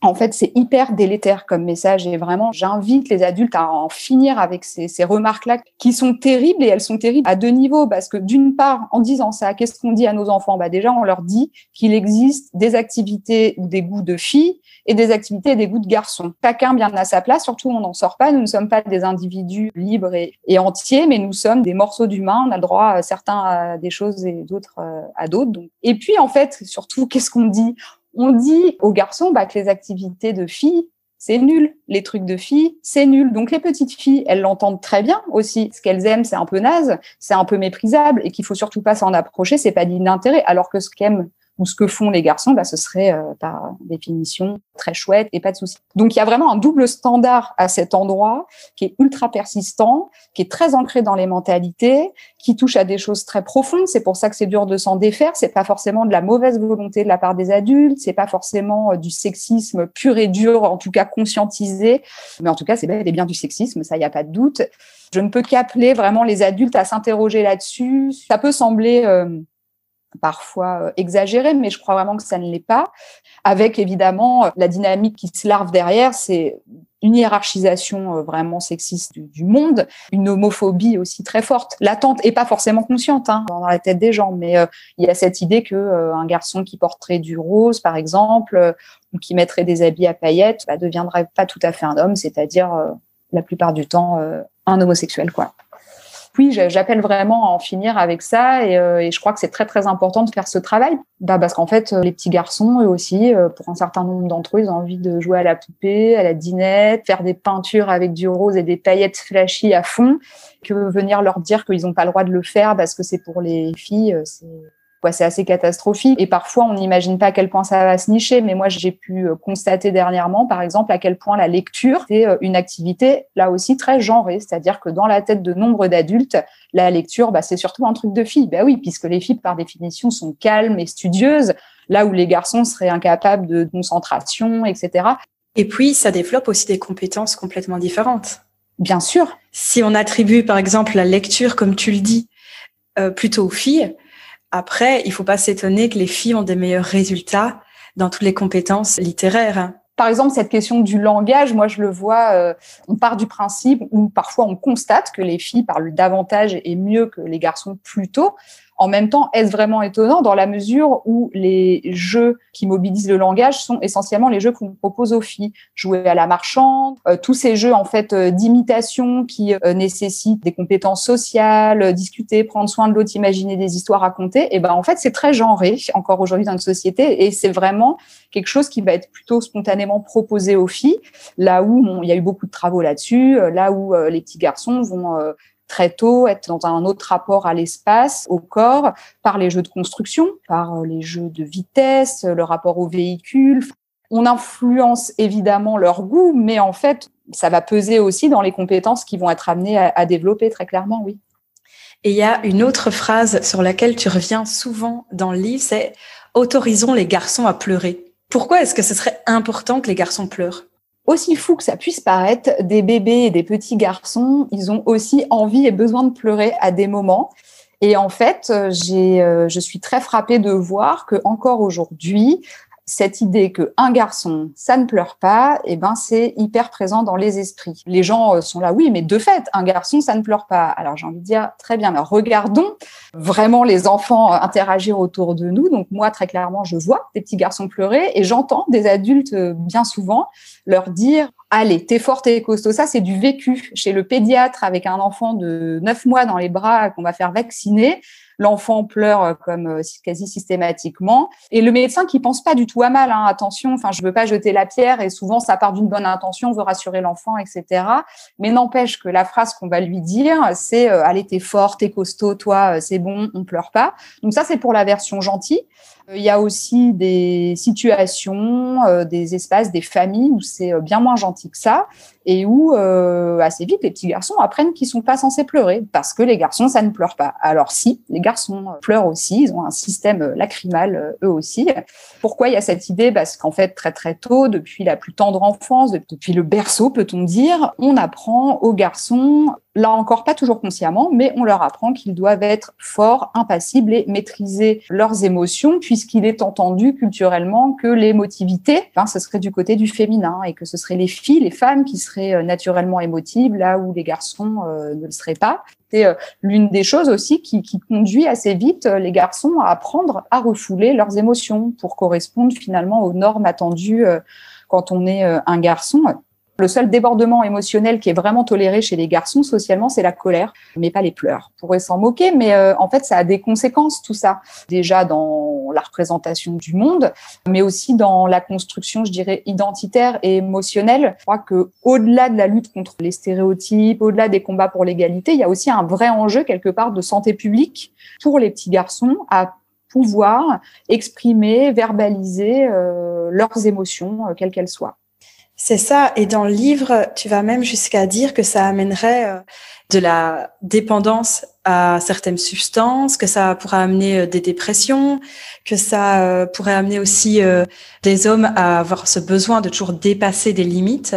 en fait, c'est hyper délétère comme message et vraiment, j'invite les adultes à en finir avec ces, ces remarques-là qui sont terribles et elles sont terribles à deux niveaux parce que d'une part, en disant ça, qu'est-ce qu'on dit à nos enfants? Bah déjà, on leur dit qu'il existe des activités ou des goûts de filles et des activités et des goûts de garçons. Chacun bien à sa place. Surtout, on n'en sort pas. Nous ne sommes pas des individus libres et, entiers, mais nous sommes des morceaux d'humains. On a le droit, certains à des choses et d'autres euh, à d'autres. Et puis, en fait, surtout, qu'est-ce qu'on dit? On dit aux garçons bah, que les activités de filles, c'est nul. Les trucs de filles, c'est nul. Donc les petites filles, elles l'entendent très bien aussi. Ce qu'elles aiment, c'est un peu naze, c'est un peu méprisable et qu'il faut surtout pas s'en approcher, c'est pas digne d'intérêt. Alors que ce qu'aiment ou ce que font les garçons, bah, ce serait euh, par définition très chouette et pas de souci. Donc il y a vraiment un double standard à cet endroit qui est ultra persistant, qui est très ancré dans les mentalités, qui touche à des choses très profondes. C'est pour ça que c'est dur de s'en défaire. C'est pas forcément de la mauvaise volonté de la part des adultes, c'est pas forcément euh, du sexisme pur et dur, en tout cas conscientisé, mais en tout cas c'est bien du sexisme, ça y a pas de doute. Je ne peux qu'appeler vraiment les adultes à s'interroger là-dessus. Ça peut sembler euh, parfois euh, exagéré, mais je crois vraiment que ça ne l'est pas. Avec évidemment euh, la dynamique qui se larve derrière, c'est une hiérarchisation euh, vraiment sexiste du, monde, une homophobie aussi très forte, latente et pas forcément consciente hein, dans la tête des gens, mais il y a cette idée que un garçon qui porterait du rose, par exemple, ou qui mettrait des habits à paillettes, bah, deviendrait pas tout à fait un homme, c'est-à-dire la plupart du temps un homosexuel, quoi oui, j'appelle vraiment à en finir avec ça euh, et, je crois que c'est très très important de faire ce travail. Bah, parce qu'en fait, les petits garçons, eux aussi, euh, pour un certain nombre d'entre eux, ils ont envie de jouer à la poupée, à la dinette, faire des peintures avec du rose et des paillettes flashy à fond, que venir leur dire qu'ils n'ont pas le droit de le faire parce que c'est pour les filles, euh, c'est c'est assez catastrophique. Et parfois, on n'imagine pas à quel point ça va se nicher. Mais moi, j'ai pu euh, constater dernièrement, par exemple, à quel point la lecture est euh, une activité, là aussi, très genrée. C'est-à-dire que dans la tête de nombre d'adultes, la lecture, bah, c'est surtout un truc de filles. Ben oui, puisque les filles, par définition, sont calmes et studieuses, là où les garçons seraient incapables de concentration, etc. Et puis, ça développe aussi des compétences complètement différentes. Bien sûr. Si on attribue, par exemple, la lecture, comme tu le dis, euh, plutôt aux filles, après, il faut pas s'étonner que les filles ont des meilleurs résultats dans toutes les compétences littéraires. Par exemple, cette question du langage, moi je le vois, euh, on part du principe où parfois on constate que les filles parlent davantage et mieux que les garçons plus tôt. En même temps, est-ce vraiment étonnant dans la mesure où les jeux qui mobilisent le langage sont essentiellement les jeux qu'on propose aux filles, jouer à la marchande, euh, tous ces jeux en fait euh, d'imitation qui euh, nécessitent des compétences sociales, discuter, prendre soin de l'autre, imaginer des histoires racontées. Et ben en fait, c'est très genré encore aujourd'hui dans notre société et c'est vraiment quelque chose qui va être plutôt spontanément proposé aux filles, là où il y a eu beaucoup de travaux là-dessus, là où les petits garçons vont très tôt, être dans un autre rapport à l'espace, au corps, par les jeux de construction, par euh, les jeux de vitesse, le rapport au véhicule. On influence évidemment leur goût, mais en fait, ça va peser aussi dans les compétences qui vont être amenées à, développer très clairement, oui. Et il y a une autre phrase sur laquelle tu reviens souvent dans le livre, c'est autorisons les garçons à pleurer. Pourquoi est-ce que ce serait important que les garçons pleurent? Aussi fou que ça puisse paraître, des bébés et des petits garçons, ils ont aussi envie et besoin de pleurer à des moments. Et en fait, j'ai, euh, je suis très frappée de voir que encore aujourd'hui, cette idée que un garçon, ça ne pleure pas, eh ben c'est hyper présent dans les esprits. Les gens euh, sont là, oui, mais de fait, un garçon, ça ne pleure pas. Alors j'ai envie de dire, très bien, mais regardons vraiment les enfants euh, interagir autour de nous. Donc moi, très clairement, je vois des petits garçons pleurer et j'entends des adultes euh, bien souvent leur dire, allez, t'es fort, t'es costaud. Ça, c'est du vécu chez le pédiatre avec un enfant de 9 mois dans les bras qu'on va faire vacciner l'enfant pleure euh, comme euh, quasi systématiquement. Et le médecin qui pense pas du tout à mal, hein, attention, enfin, je veux pas jeter la pierre et souvent ça part d'une bonne intention, on veut rassurer l'enfant, etc. Mais n'empêche que la phrase qu'on va lui dire, c'est euh, allez, t'es fort, t'es costaud, toi, c'est bon, on pleure pas. Donc ça, c'est pour la version gentille. Il y a aussi des situations, des espaces, des familles où c'est bien moins gentil que ça et où euh, assez vite les petits garçons apprennent qu'ils sont pas censés pleurer parce que les garçons ça ne pleure pas. Alors si les garçons pleurent aussi, ils ont un système lacrymal euh, eux aussi. Pourquoi il y a cette idée? Parce qu'en fait très très tôt, depuis la plus tendre enfance, depuis le berceau peut-on dire, on apprend aux garçons là encore pas toujours consciemment, mais on leur apprend qu'ils doivent être forts, impassibles et maîtriser leurs émotions, puisqu'il est entendu culturellement que l'émotivité, enfin, ce serait du côté du féminin et que ce seraient les filles, les femmes qui seraient euh, naturellement émotives, là où les garçons euh, ne le seraient pas. C'est euh, l'une des choses aussi qui, conduit assez vite les garçons à apprendre à refouler leurs émotions pour correspondre finalement aux normes attendues quand on est un garçon. Le seul débordement émotionnel qui est vraiment toléré chez les garçons socialement, c'est la colère, mais pas les pleurs. On pourrait s'en moquer, mais euh, en fait, ça a des conséquences tout ça. Déjà dans la représentation du monde, mais aussi dans la construction, je dirais, identitaire et émotionnelle. Je crois que au-delà de la lutte contre les stéréotypes, au-delà des combats pour l'égalité, il y a aussi un vrai enjeu quelque part de santé publique pour les petits garçons à pouvoir exprimer, verbaliser leurs émotions, quelles qu'elles soient. C'est ça. Et dans le livre, tu vas même jusqu'à dire que ça amènerait euh, de la dépendance à certaines substances, que ça pourrait amener euh, des dépressions, que ça euh, pourrait amener aussi des hommes à avoir ce besoin de toujours dépasser des limites.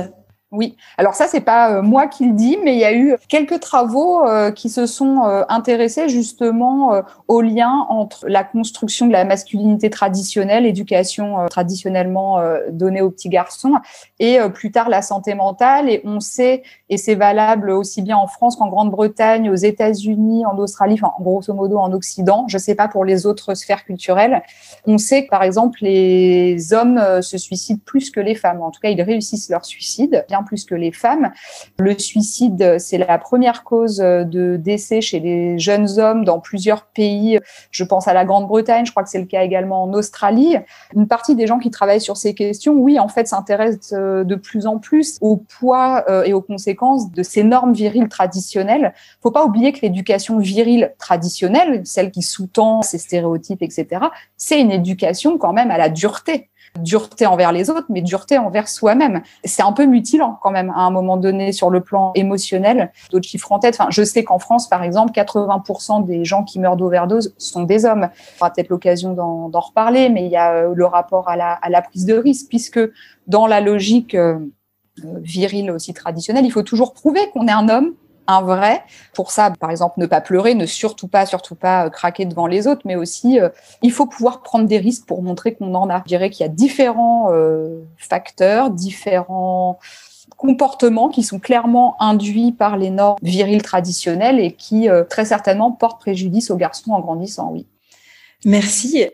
Oui, alors ça c'est pas euh, moi qui le dis, mais il y a eu quelques travaux euh, qui se sont euh, intéressés justement au lien entre la construction de la masculinité traditionnelle, éducation traditionnellement donnée aux petits garçons, et plus tard la santé mentale. Et on sait, et c'est valable aussi bien en France qu'en Grande-Bretagne, aux États-Unis, en Australie, enfin grosso modo en Occident. Je sais pas pour les autres sphères culturelles. On sait que par exemple les hommes se suicident plus que les femmes. En tout cas, ils réussissent leur suicide plus que les femmes. Le suicide, c'est la première cause de décès chez les jeunes hommes dans plusieurs pays. Je pense à la Grande-Bretagne, je crois que c'est le cas également en Australie. Une partie des gens qui travaillent sur ces questions, oui, en fait, s'intéressent euh, de plus en plus au poids euh, et aux conséquences de ces normes viriles traditionnelles. Faut pas oublier que l'éducation virile traditionnelle, celle qui sous-tend ces stéréotypes, etc., c'est une éducation quand même à la dureté dureté envers les autres, mais dureté envers soi-même. C'est un peu mutilant quand même à un moment donné sur le plan émotionnel. D'autres chiffres en tête. Enfin, je sais qu'en France, par exemple, 80% des gens qui meurent d'overdose sont des hommes. On aura peut-être l'occasion d'en reparler, mais il y a euh, le rapport à la, à la prise de risque, puisque dans la logique euh, euh, virile aussi traditionnelle, il faut toujours prouver qu'on est un homme un vrai. Pour ça, par exemple, ne pas pleurer, ne surtout pas, surtout pas euh, craquer devant les autres, mais aussi, euh, il faut pouvoir prendre des risques pour montrer qu'on en a. Je dirais qu'il y a différents euh, facteurs, différents comportements qui sont clairement induits par les normes viriles traditionnelles et qui très certainement portent préjudice aux garçons en grandissant, oui. Merci.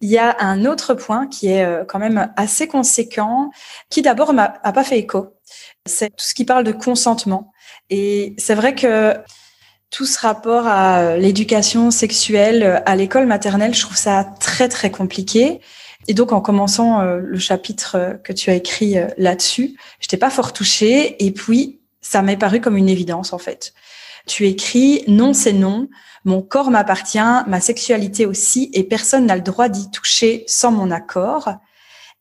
Il y a un autre point qui est quand même assez conséquent, qui d'abord m'a pas fait écho. C'est tout ce qui parle de consentement. Et c'est vrai que tout ce rapport à l'éducation sexuelle à l'école maternelle, je trouve ça très très compliqué. Et donc en commençant euh, le chapitre que tu as écrit euh, là-dessus, je n'étais pas fort touchée et puis ça m'est paru comme une évidence en fait. Tu écris non c'est non, mon corps m'appartient, ma sexualité aussi et personne n'a le droit d'y toucher sans mon accord.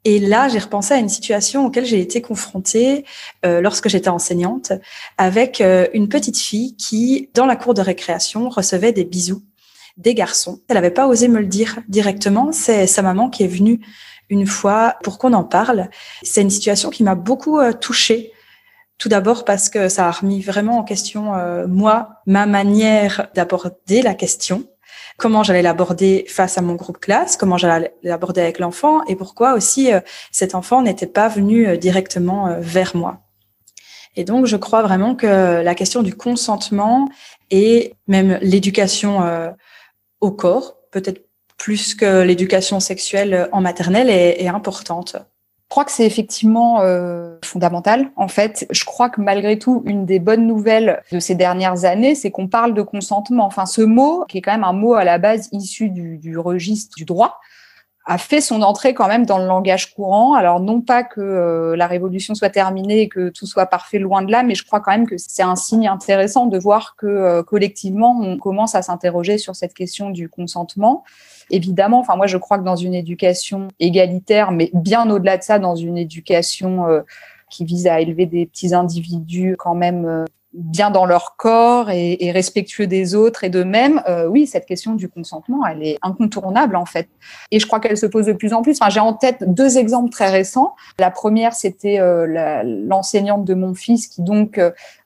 Et là, j'ai repensé à une situation auquel j'ai été confrontée euh, lorsque j'étais enseignante, avec euh, une petite fille qui, dans la cour de récréation, recevait des bisous des garçons. Elle n'avait pas osé me le dire directement. C'est sa maman qui est venue une fois pour qu'on en parle. C'est une situation qui m'a beaucoup euh, touchée. Tout d'abord parce que ça a remis vraiment en question moi, ma manière d'aborder la question comment j'allais l'aborder face à mon groupe classe, comment j'allais l'aborder avec l'enfant et pourquoi aussi euh, cet enfant n'était pas venu euh, directement euh, vers moi. Et donc, je crois vraiment que la question du consentement et même l'éducation au corps, peut-être plus que l'éducation sexuelle en maternelle, est, est importante. Je crois que c'est effectivement euh, fondamental. En fait, je crois que malgré tout, une des bonnes nouvelles de ces dernières années, c'est qu'on parle de consentement. Enfin, ce mot, qui est quand même un mot à la base issu du, du registre du droit, a fait son entrée quand même dans le langage courant. Alors non pas que euh, la révolution soit terminée et que tout soit parfait loin de là, mais je crois quand même que c'est un signe intéressant de voir que euh, collectivement on commence à s'interroger sur cette question du consentement évidemment, enfin moi je crois que dans une éducation égalitaire, mais bien au-delà de ça, dans une éducation euh, qui vise à élever des petits individus quand même euh, bien dans leur corps et, respectueux des autres et d'eux-mêmes, euh, oui, cette question du consentement, elle est incontournable en fait. Et je crois qu'elle se pose de plus en plus. Enfin, j'ai en tête deux exemples très récents. La première, c'était l'enseignante de mon fils qui donc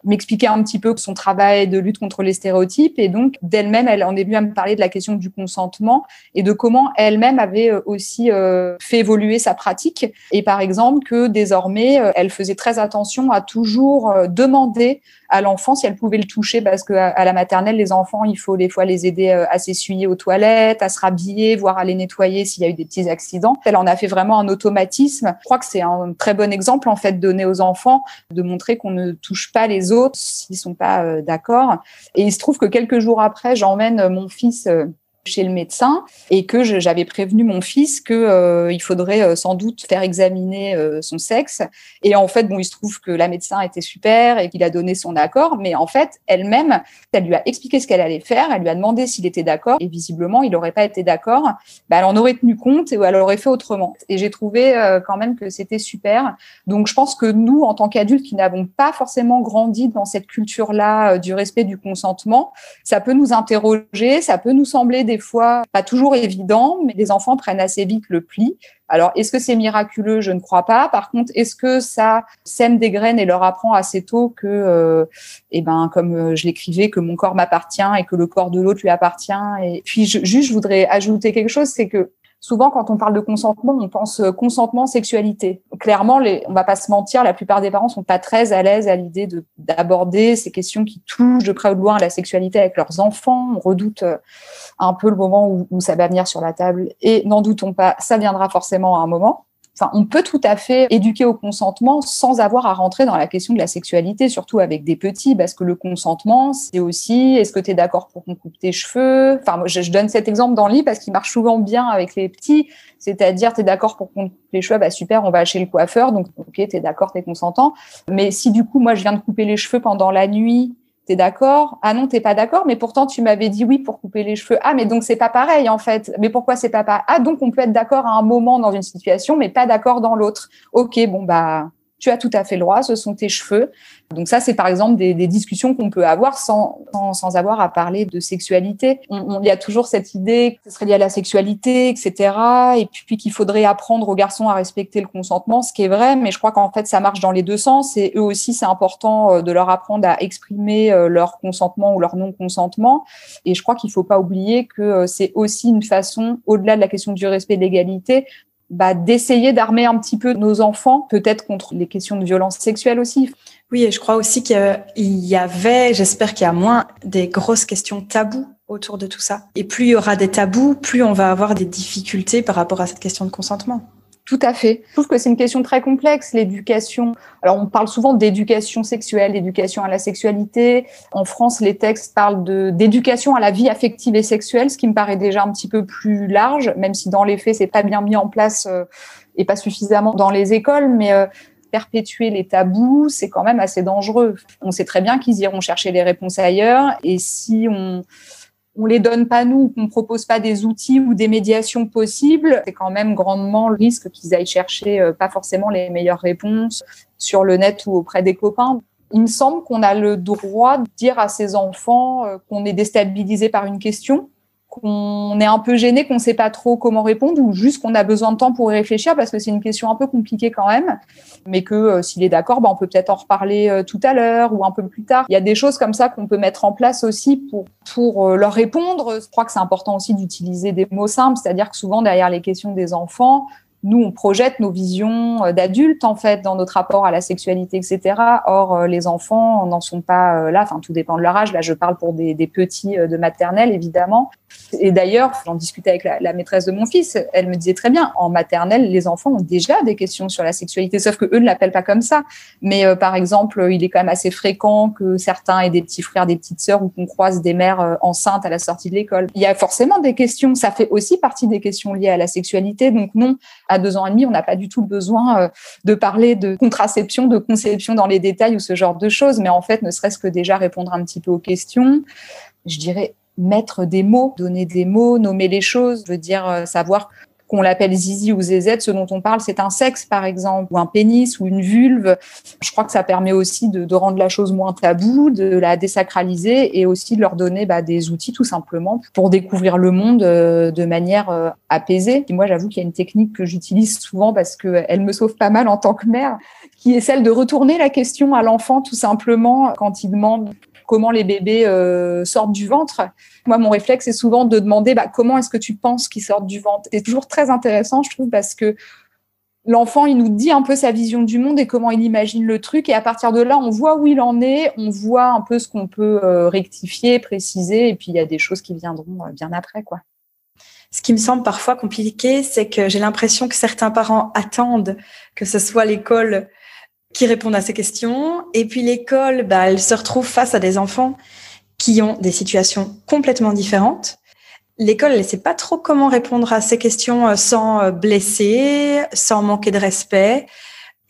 m'expliquer un petit peu son travail de lutte contre les stéréotypes. Et donc, d'elle-même, elle en est venue à me parler de la question du consentement et de comment elle-même avait euh, aussi euh, fait évoluer sa pratique. Et par exemple, que désormais, euh, elle faisait très attention à toujours demander à l'enfant si elle pouvait le toucher parce que à la maternelle, les enfants, il faut des fois les aider à s'essuyer aux toilettes, à se rhabiller, voire à les nettoyer s'il y a eu des petits accidents. Elle en a fait vraiment un automatisme. Je crois que c'est un très bon exemple, en fait, donné aux enfants, de montrer qu'on ne touche pas les autres s'ils sont pas euh, d'accord. Et il se trouve que quelques jours après, j'emmène mon fils euh, chez le médecin et que j'avais prévenu mon fils que euh, il faudrait euh, sans doute faire examiner euh, son sexe. Et en fait, bon, il se trouve que la médecin était super et qu'il a donné son accord, mais en fait, elle-même, elle lui a expliqué ce qu'elle allait faire, elle lui a demandé s'il était d'accord et visiblement, il n'aurait pas été d'accord. Bah, elle en aurait tenu compte et elle aurait fait autrement. Et j'ai trouvé quand même que c'était super. Donc, je pense que nous, en tant qu'adultes qui n'avons pas forcément grandi dans cette culture-là du respect du consentement, ça peut nous interroger, ça peut nous sembler des fois pas toujours évident, mais les enfants prennent assez vite le pli. Alors, est-ce que c'est miraculeux? Je ne crois pas. Par contre, est-ce que ça sème des graines et leur apprend assez tôt que, euh, eh ben, comme euh, je l'écrivais, que mon corps m'appartient et que le corps de l'autre lui appartient? Et puis, juste, je voudrais ajouter quelque chose, c'est que souvent, quand on parle de consentement, on pense euh, consentement, sexualité. Clairement, les, on va pas se mentir, la plupart des parents sont pas très à l'aise à l'idée de d'aborder ces questions qui touchent de près ou de loin à la sexualité avec leurs enfants. On redoute euh, un peu le moment où, où ça va venir sur la table. Et n'en doutons pas, ça viendra forcément à un moment. Enfin, on peut tout à fait éduquer au consentement sans avoir à rentrer dans la question de la sexualité, surtout avec des petits, parce que le consentement, c'est aussi est-ce que tu es d'accord pour qu'on coupe tes cheveux? Enfin, je, je, donne cet exemple dans le lit parce qu'il marche souvent bien avec les petits, c'est-à-dire tu es d'accord pour qu'on coupe les cheveux, bah super, on va chez le coiffeur, donc ok, tu es d'accord, tu es consentant. Mais si du coup, moi, je viens de couper les cheveux pendant la nuit T'es d'accord? Ah non, t'es pas d'accord, mais pourtant tu m'avais dit oui pour couper les cheveux. Ah, mais donc c'est pas pareil en fait. Mais pourquoi c'est pas pareil Ah, donc on peut être d'accord à un moment dans une situation, mais pas d'accord dans l'autre. Ok, bon bah tu as tout à fait le droit, ce sont tes cheveux. Donc ça, c'est par exemple des, des discussions qu'on peut avoir sans, sans, sans, avoir à parler de sexualité. On, il y a toujours cette idée que ce serait lié à la sexualité, etc. Et puis, puis qu'il faudrait apprendre aux garçons à respecter le consentement, ce qui est vrai, mais je crois qu'en fait, ça marche dans les deux sens. Et eux aussi, c'est important euh, de leur apprendre à exprimer euh, leur consentement ou leur non-consentement. Et je crois qu'il faut pas oublier que euh, c'est aussi une façon, au-delà de la question du respect de l'égalité, bah, d'essayer d'armer un petit peu nos enfants, peut-être contre les questions de violence sexuelle aussi. Oui, et je crois aussi qu'il y avait, j'espère qu'il y a moins des grosses questions tabous autour de tout ça. Et plus il y aura des tabous, plus on va avoir des difficultés par rapport à cette question de consentement. Tout à fait. Je trouve que c'est une question très complexe, l'éducation. Alors, on parle souvent d'éducation sexuelle, d'éducation à la sexualité. En France, les textes parlent d'éducation à la vie affective et sexuelle, ce qui me paraît déjà un petit peu plus large, même si dans les faits, c'est pas bien mis en place euh, et pas suffisamment dans les écoles, mais euh, perpétuer les tabous, c'est quand même assez dangereux. On sait très bien qu'ils iront chercher les réponses ailleurs, et si on on les donne pas nous, qu'on propose pas des outils ou des médiations possibles, c'est quand même grandement le risque qu'ils aillent chercher euh, pas forcément les meilleures réponses sur le net ou auprès des copains. Il me semble qu'on a le droit de dire à ses enfants euh, qu'on est déstabilisé par une question, qu'on est un peu gêné, qu'on ne sait pas trop comment répondre, ou juste qu'on a besoin de temps pour y réfléchir parce que c'est une question un peu compliquée quand même, mais que euh, s'il est d'accord, bah, on peut peut-être en reparler euh, tout à l'heure ou un peu plus tard. Il y a des choses comme ça qu'on peut mettre en place aussi pour euh, leur répondre. Je crois que c'est important aussi d'utiliser des mots simples, c'est-à-dire que souvent derrière les questions des enfants, nous, on projette nos visions euh, d'adultes, en fait, dans notre rapport à la sexualité, etc. Or, euh, les enfants n'en sont pas euh, là. Enfin, tout dépend de leur âge. Là, je parle pour des, petits de maternelle, évidemment. Et d'ailleurs, j'en discutais avec la, maîtresse de mon fils. Elle me disait très bien, en maternelle, les enfants ont déjà des questions sur la sexualité, sauf que eux ne l'appellent pas comme ça. Mais par exemple, il est quand même assez fréquent que certains aient des petits frères, des petites sœurs, ou qu'on croise des mères enceintes à la sortie de l'école. Il y a forcément des questions. Ça fait aussi partie des questions liées à la sexualité. Donc non, deux ans et demi, on n'a pas du tout besoin euh, de parler de contraception, de conception dans les détails ou ce genre de choses, mais en fait, ne serait-ce que déjà répondre un petit peu aux questions, je dirais mettre des mots, donner des mots, nommer les choses, veut dire euh, savoir qu'on l'appelle zizi ou zézette, ce dont on parle, c'est un sexe, par exemple, ou un pénis, ou une vulve. Je crois que ça permet aussi de, de rendre la chose moins taboue, de la désacraliser et aussi de leur donner bah, des outils, tout simplement, pour découvrir le monde euh, de manière euh, apaisée. Et moi, j'avoue qu'il y a une technique que j'utilise souvent parce qu'elle me sauve pas mal en tant que mère, qui est celle de retourner la question à l'enfant, tout simplement, quand il demande comment les bébés euh, sortent du ventre. Moi, mon réflexe est souvent de demander bah, comment est-ce que tu penses qu'ils sortent du ventre? C'est toujours très intéressant, je trouve, parce que l'enfant, il nous dit un peu sa vision du monde et comment il imagine le truc. Et à partir de là, on voit où il en est, on voit un peu ce qu'on peut euh, rectifier, préciser. Et puis, il y a des choses qui viendront euh, bien après, quoi. Ce qui me semble parfois compliqué, c'est que j'ai l'impression que certains parents attendent que ce soit l'école qui répondent à ces questions. Et puis l'école, bah, elle se retrouve face à des enfants qui ont des situations complètement différentes. l'école, elle ne sait pas trop comment répondre à ces questions sans blesser, sans manquer de respect.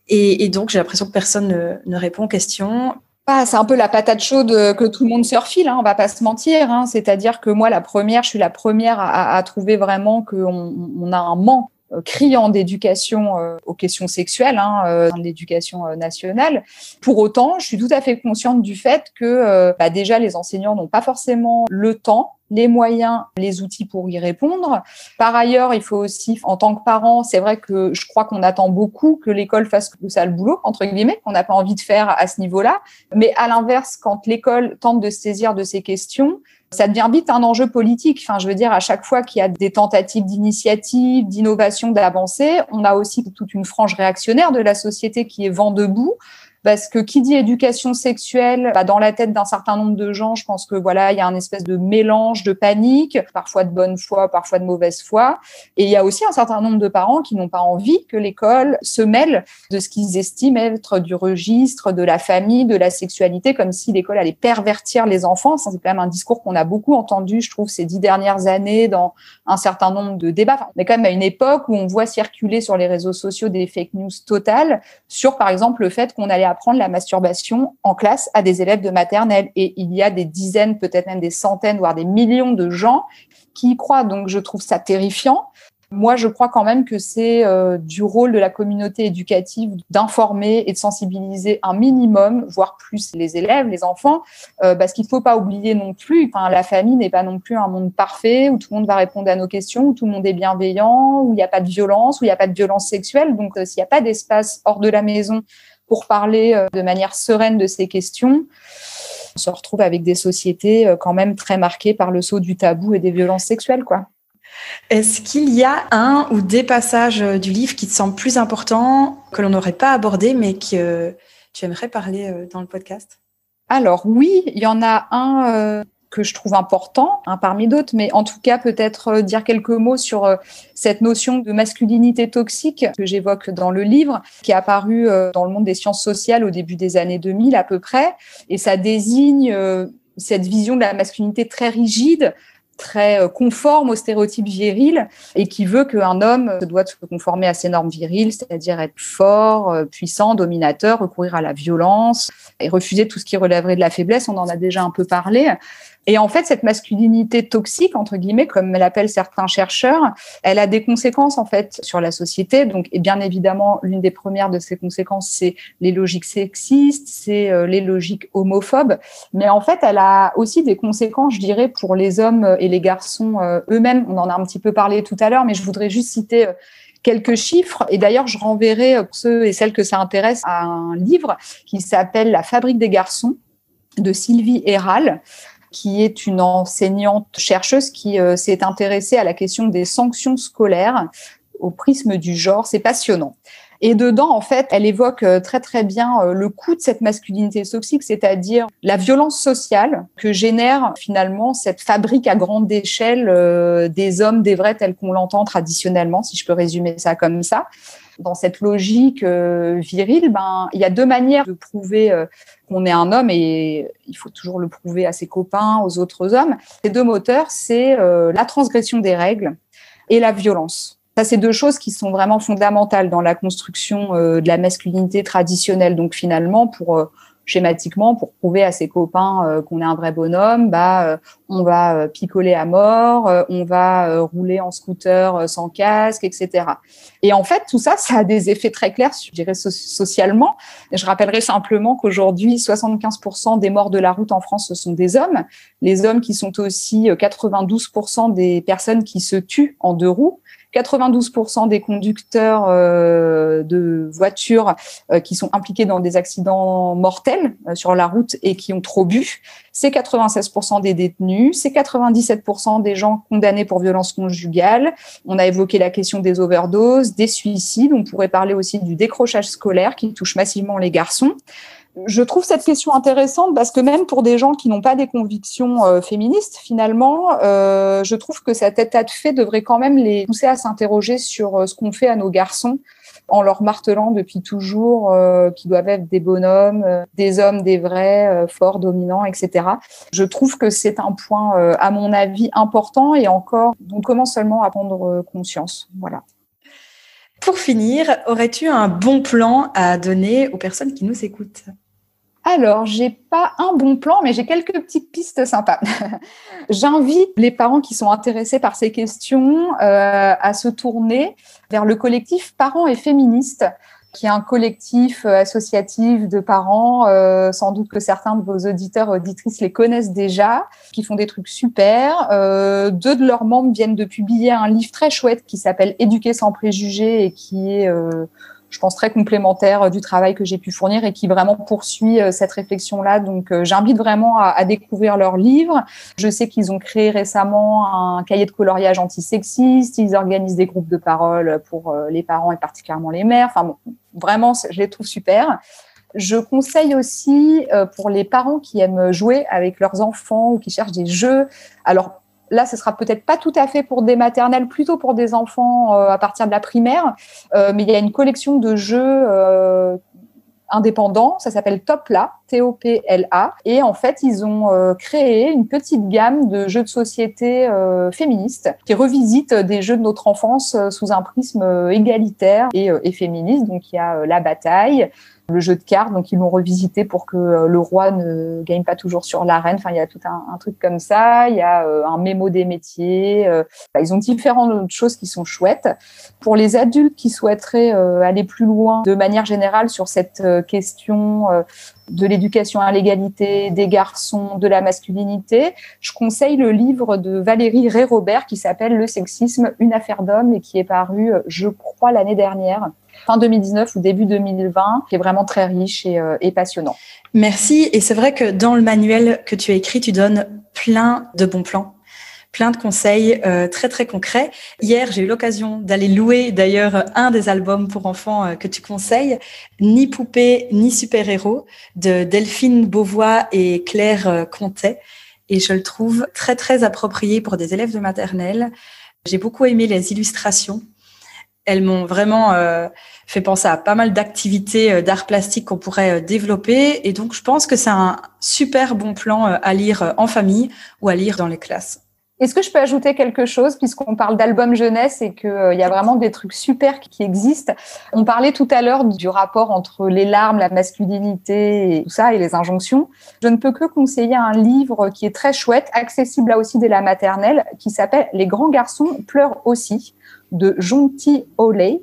Et, donc, j'ai l'impression que personne ne, répond aux questions. Ah, c'est un peu la patate chaude que tout le monde se refile, hein, on va pas se mentir. Hein. C'est-à-dire que moi, la première, je suis la première à, trouver vraiment qu'on on a un manque euh, criant d'éducation euh, aux questions sexuelles, hein, euh, l'éducation nationale. Pour autant, je suis tout à fait consciente du fait que bah, déjà les enseignants n'ont pas forcément le temps les moyens, les outils pour y répondre. Par ailleurs, il faut aussi, en tant que parent, c'est vrai que je crois qu'on attend beaucoup que l'école fasse le boulot, entre guillemets, qu'on n'a pas envie de faire à ce niveau-là. Mais à l'inverse, quand l'école tente de se saisir de ces questions, ça devient vite un enjeu politique. Enfin, je veux dire, à chaque fois qu'il y a des tentatives d'initiative, d'innovation, d'avancée, on a aussi toute une frange réactionnaire de la société qui est vent debout parce que qui dit éducation sexuelle, bah, dans la tête d'un certain nombre de gens, je pense que voilà, il y a un espèce de mélange de panique, parfois de bonne foi, parfois de mauvaise foi, et il y a aussi un certain nombre de parents qui n'ont pas envie que l'école se mêle de ce qu'ils estiment être du registre de la famille, de la sexualité, comme si l'école allait pervertir les enfants. C'est quand même un discours qu'on a beaucoup entendu, je trouve, ces dix dernières années dans un certain nombre de débats. Enfin, on est quand même à une époque où on voit circuler sur les réseaux sociaux des fake news totales sur, par exemple, le fait qu'on allait apprendre la masturbation en classe à des élèves de maternelle. Et il y a des dizaines, peut-être même des centaines, voire des millions de gens qui y croient. Donc, je trouve ça terrifiant. Moi, je crois quand même que c'est euh, du rôle de la communauté éducative d'informer et de sensibiliser un minimum, voire plus les élèves, les enfants, euh, parce qu'il ne faut pas oublier non plus, enfin, la famille n'est pas non plus un monde parfait où tout le monde va répondre à nos questions, où tout le monde est bienveillant, où il n'y a pas de violence, où il n'y a pas de violence sexuelle. Donc, euh, s'il n'y a pas d'espace hors de la maison pour parler euh, de manière sereine de ces questions, on se retrouve avec des sociétés euh, quand même très marquées par le saut du tabou et des violences sexuelles, quoi. Est-ce qu'il y a un ou des passages euh, du livre qui te semblent plus importants, que l'on n'aurait pas abordé, mais que tu aimerais parler dans le podcast? Alors oui, il y en a un que je trouve important, hein, parmi d'autres, mais en tout cas peut-être euh, dire quelques mots sur euh, cette notion de masculinité toxique que j'évoque dans le livre, qui est apparu euh, dans le monde des sciences sociales au début des années 2000 à peu près, et ça désigne cette vision de la masculinité très rigide, très conforme aux stéréotypes virils et qui veut qu'un homme doit se conformer à ces normes viriles, c'est-à-dire être fort, puissant, dominateur, recourir à la violence et refuser tout ce qui relèverait de la faiblesse. On en a déjà un peu parlé. Et en fait, cette masculinité toxique, entre guillemets, comme l'appellent certains chercheurs, elle a des conséquences, en fait, sur la société. Donc, et bien évidemment, l'une des premières de ces conséquences, c'est les logiques sexistes, c'est euh, les logiques homophobes. Mais en fait, elle a aussi des conséquences, je dirais, pour les hommes et les garçons euh, eux-mêmes. On en a un petit peu parlé tout à l'heure, mais je voudrais juste citer euh, quelques chiffres. Et d'ailleurs, je renverrai ceux et celles que ça intéresse à un livre qui s'appelle La fabrique des garçons de Sylvie Héral qui est une enseignante chercheuse qui euh, s'est intéressée à la question des sanctions scolaires au prisme du genre. C'est passionnant. Et dedans, en fait, elle évoque euh, très très bien euh, le coût de cette masculinité toxique, c'est-à-dire la violence sociale que génère finalement cette fabrique à grande échelle des hommes, des vrais tels qu'on l'entend traditionnellement, si je peux résumer ça comme ça dans cette logique euh, virile, ben, il y a deux manières de prouver euh, qu'on est un homme et il faut toujours le prouver à ses copains, aux autres hommes. Ces deux moteurs, c'est euh, la transgression des règles et la violence. Ça, c'est deux choses qui sont vraiment fondamentales dans la construction de la masculinité traditionnelle. Donc finalement, pour schématiquement, pour prouver à ses copains euh, qu'on est un vrai bonhomme, bah, euh, on va euh, picoler à mort, on va rouler en scooter sans casque, etc. Et en fait, tout ça, ça a des effets très clairs, je dirais, socialement. Je rappellerai simplement qu'aujourd'hui, 75% des morts de la route en France, ce sont des hommes. Les hommes qui sont aussi 92% des personnes qui se tuent en deux roues. 92% des conducteurs euh, de voitures euh, qui sont impliqués dans des accidents mortels euh, sur la route et qui ont trop bu, c'est 96% des détenus, c'est 97% des gens condamnés pour violence conjugale. On a évoqué la question des overdoses, des suicides. On pourrait parler aussi du décrochage scolaire qui touche massivement les garçons. Je trouve cette question intéressante parce que même pour des gens qui n'ont pas des convictions euh, féministes, finalement, euh, je trouve que cet état de fait devrait quand même les pousser à s'interroger sur euh, ce qu'on fait à nos garçons en leur martelant depuis toujours qu'ils doivent être des bonhommes, des hommes, des vrais, forts, dominants, etc. Je trouve que c'est un point, à mon avis, important et encore, on commence seulement à prendre conscience. Voilà. Pour finir, aurais-tu un bon plan à donner aux personnes qui nous écoutent? Alors, j'ai pas un bon plan, mais j'ai quelques petites pistes sympas. J'invite les parents qui sont intéressés par ces questions euh, à se tourner vers le collectif Parents et Féministes, qui est un collectif euh, associatif de parents. Euh, sans doute que certains de vos auditeurs auditrices les connaissent déjà, qui font des trucs super. deux de leurs membres viennent de publier un livre très chouette qui s'appelle Éduquer sans préjugés et qui est je pense, très complémentaire euh, du travail que j'ai pu fournir et qui vraiment poursuit euh, cette réflexion-là. Donc, euh, j'invite vraiment à, découvrir leur livre. Je sais qu'ils ont créé récemment un cahier de coloriage antisexiste. Ils organisent des groupes de parole pour les parents et particulièrement les mères. Enfin, vraiment, je les trouve super. Je conseille aussi pour les parents qui aiment jouer avec leurs enfants ou qui cherchent des jeux. Alors, Là, ce sera peut-être pas tout à fait pour des maternelles, plutôt pour des enfants euh, à partir de la primaire. Euh, mais il y a une collection de jeux euh, indépendants. Ça s'appelle Topla, T-O-P-L-A. Et en fait, ils ont créé une petite gamme de jeux de société féministes qui revisitent des jeux de notre enfance sous un prisme égalitaire et, et féministe. Donc, il y a la bataille, le jeu de cartes. Donc, ils l'ont revisité pour que euh, le roi ne gagne pas toujours sur l'arène. Enfin, il y a tout un, truc comme ça. Il y a euh, un mémo des métiers. Euh, ils ont différentes choses qui sont chouettes. Pour les adultes qui souhaiteraient aller plus loin de manière générale sur cette question de l'éducation à l'égalité des garçons, de la masculinité, je conseille le livre de Valérie Ré-Robert qui s'appelle Le sexisme, une affaire d'homme et qui est paru, je crois, l'année dernière fin 2019 ou début 2020, qui est vraiment très riche euh, et, passionnant. Merci. Et c'est vrai que dans le manuel que tu as écrit, tu donnes plein de bons plans plein de conseils euh, très très concrets. Hier, j'ai eu l'occasion d'aller louer d'ailleurs un des albums pour enfants euh, que tu conseilles, Ni poupée ni super-héros de Delphine Beauvois et Claire Contet et je le trouve très très approprié pour des élèves de maternelle. J'ai beaucoup aimé les illustrations elles m'ont vraiment euh, fait penser à pas mal d'activités euh, d'art plastique qu'on pourrait euh, développer. Et donc, je pense que c'est un super bon plan à lire en famille ou à lire dans les classes. Est-ce que je peux ajouter quelque chose puisqu'on parle d'album jeunesse et qu'il y a vraiment des trucs super qui existent? On parlait tout à l'heure du rapport entre les larmes, la masculinité et tout ça et les injonctions. Je ne peux que conseiller un livre qui est très chouette, accessible là aussi dès la maternelle, qui s'appelle Les grands garçons pleurent aussi de Jonty Oley.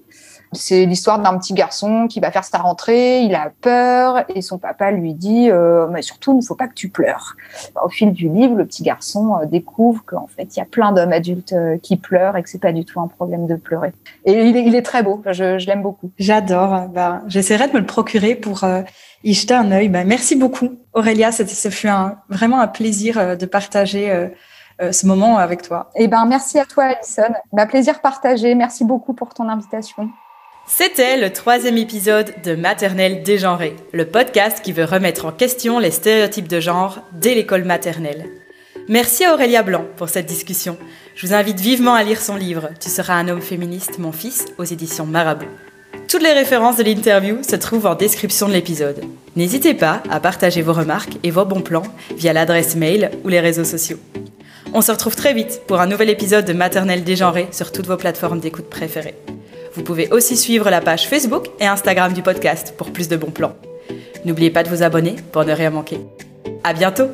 C'est l'histoire d'un petit garçon qui va faire sa rentrée, il a peur et son papa lui dit euh, mais surtout il ne faut pas que tu pleures. Au fil du livre, le petit garçon euh, découvre qu'en fait il y a plein d'hommes adultes euh, qui pleurent et que c'est pas du tout un problème de pleurer. Et il est, très beau, je, l'aime beaucoup. J'adore. Bah, j'essaierai de me le procurer pour y jeter un œil. Bah, merci beaucoup Aurélia, ce fut un, vraiment un plaisir de partager ce moment avec toi. Eh ben, merci à toi, Alison. Ma plaisir partagé. Merci beaucoup pour ton invitation. C'était le troisième épisode de Maternelle dégenrée, le podcast qui veut remettre en question les stéréotypes de genre dès l'école maternelle. Merci à Aurélia Blanc pour cette discussion. Je vous invite vivement à lire son livre Tu seras un homme féministe, mon fils, aux éditions Marabout. Toutes les références de l'interview se trouvent en description de l'épisode. N'hésitez pas à partager vos remarques et vos bons plans via l'adresse mail ou les réseaux sociaux. On se retrouve très vite pour un nouvel épisode de Maternelle dégenrée sur toutes vos plateformes d'écoute préférées. Vous pouvez aussi suivre la page Facebook et Instagram du podcast pour plus de bons plans. N'oubliez pas de vous abonner pour ne rien manquer. À bientôt!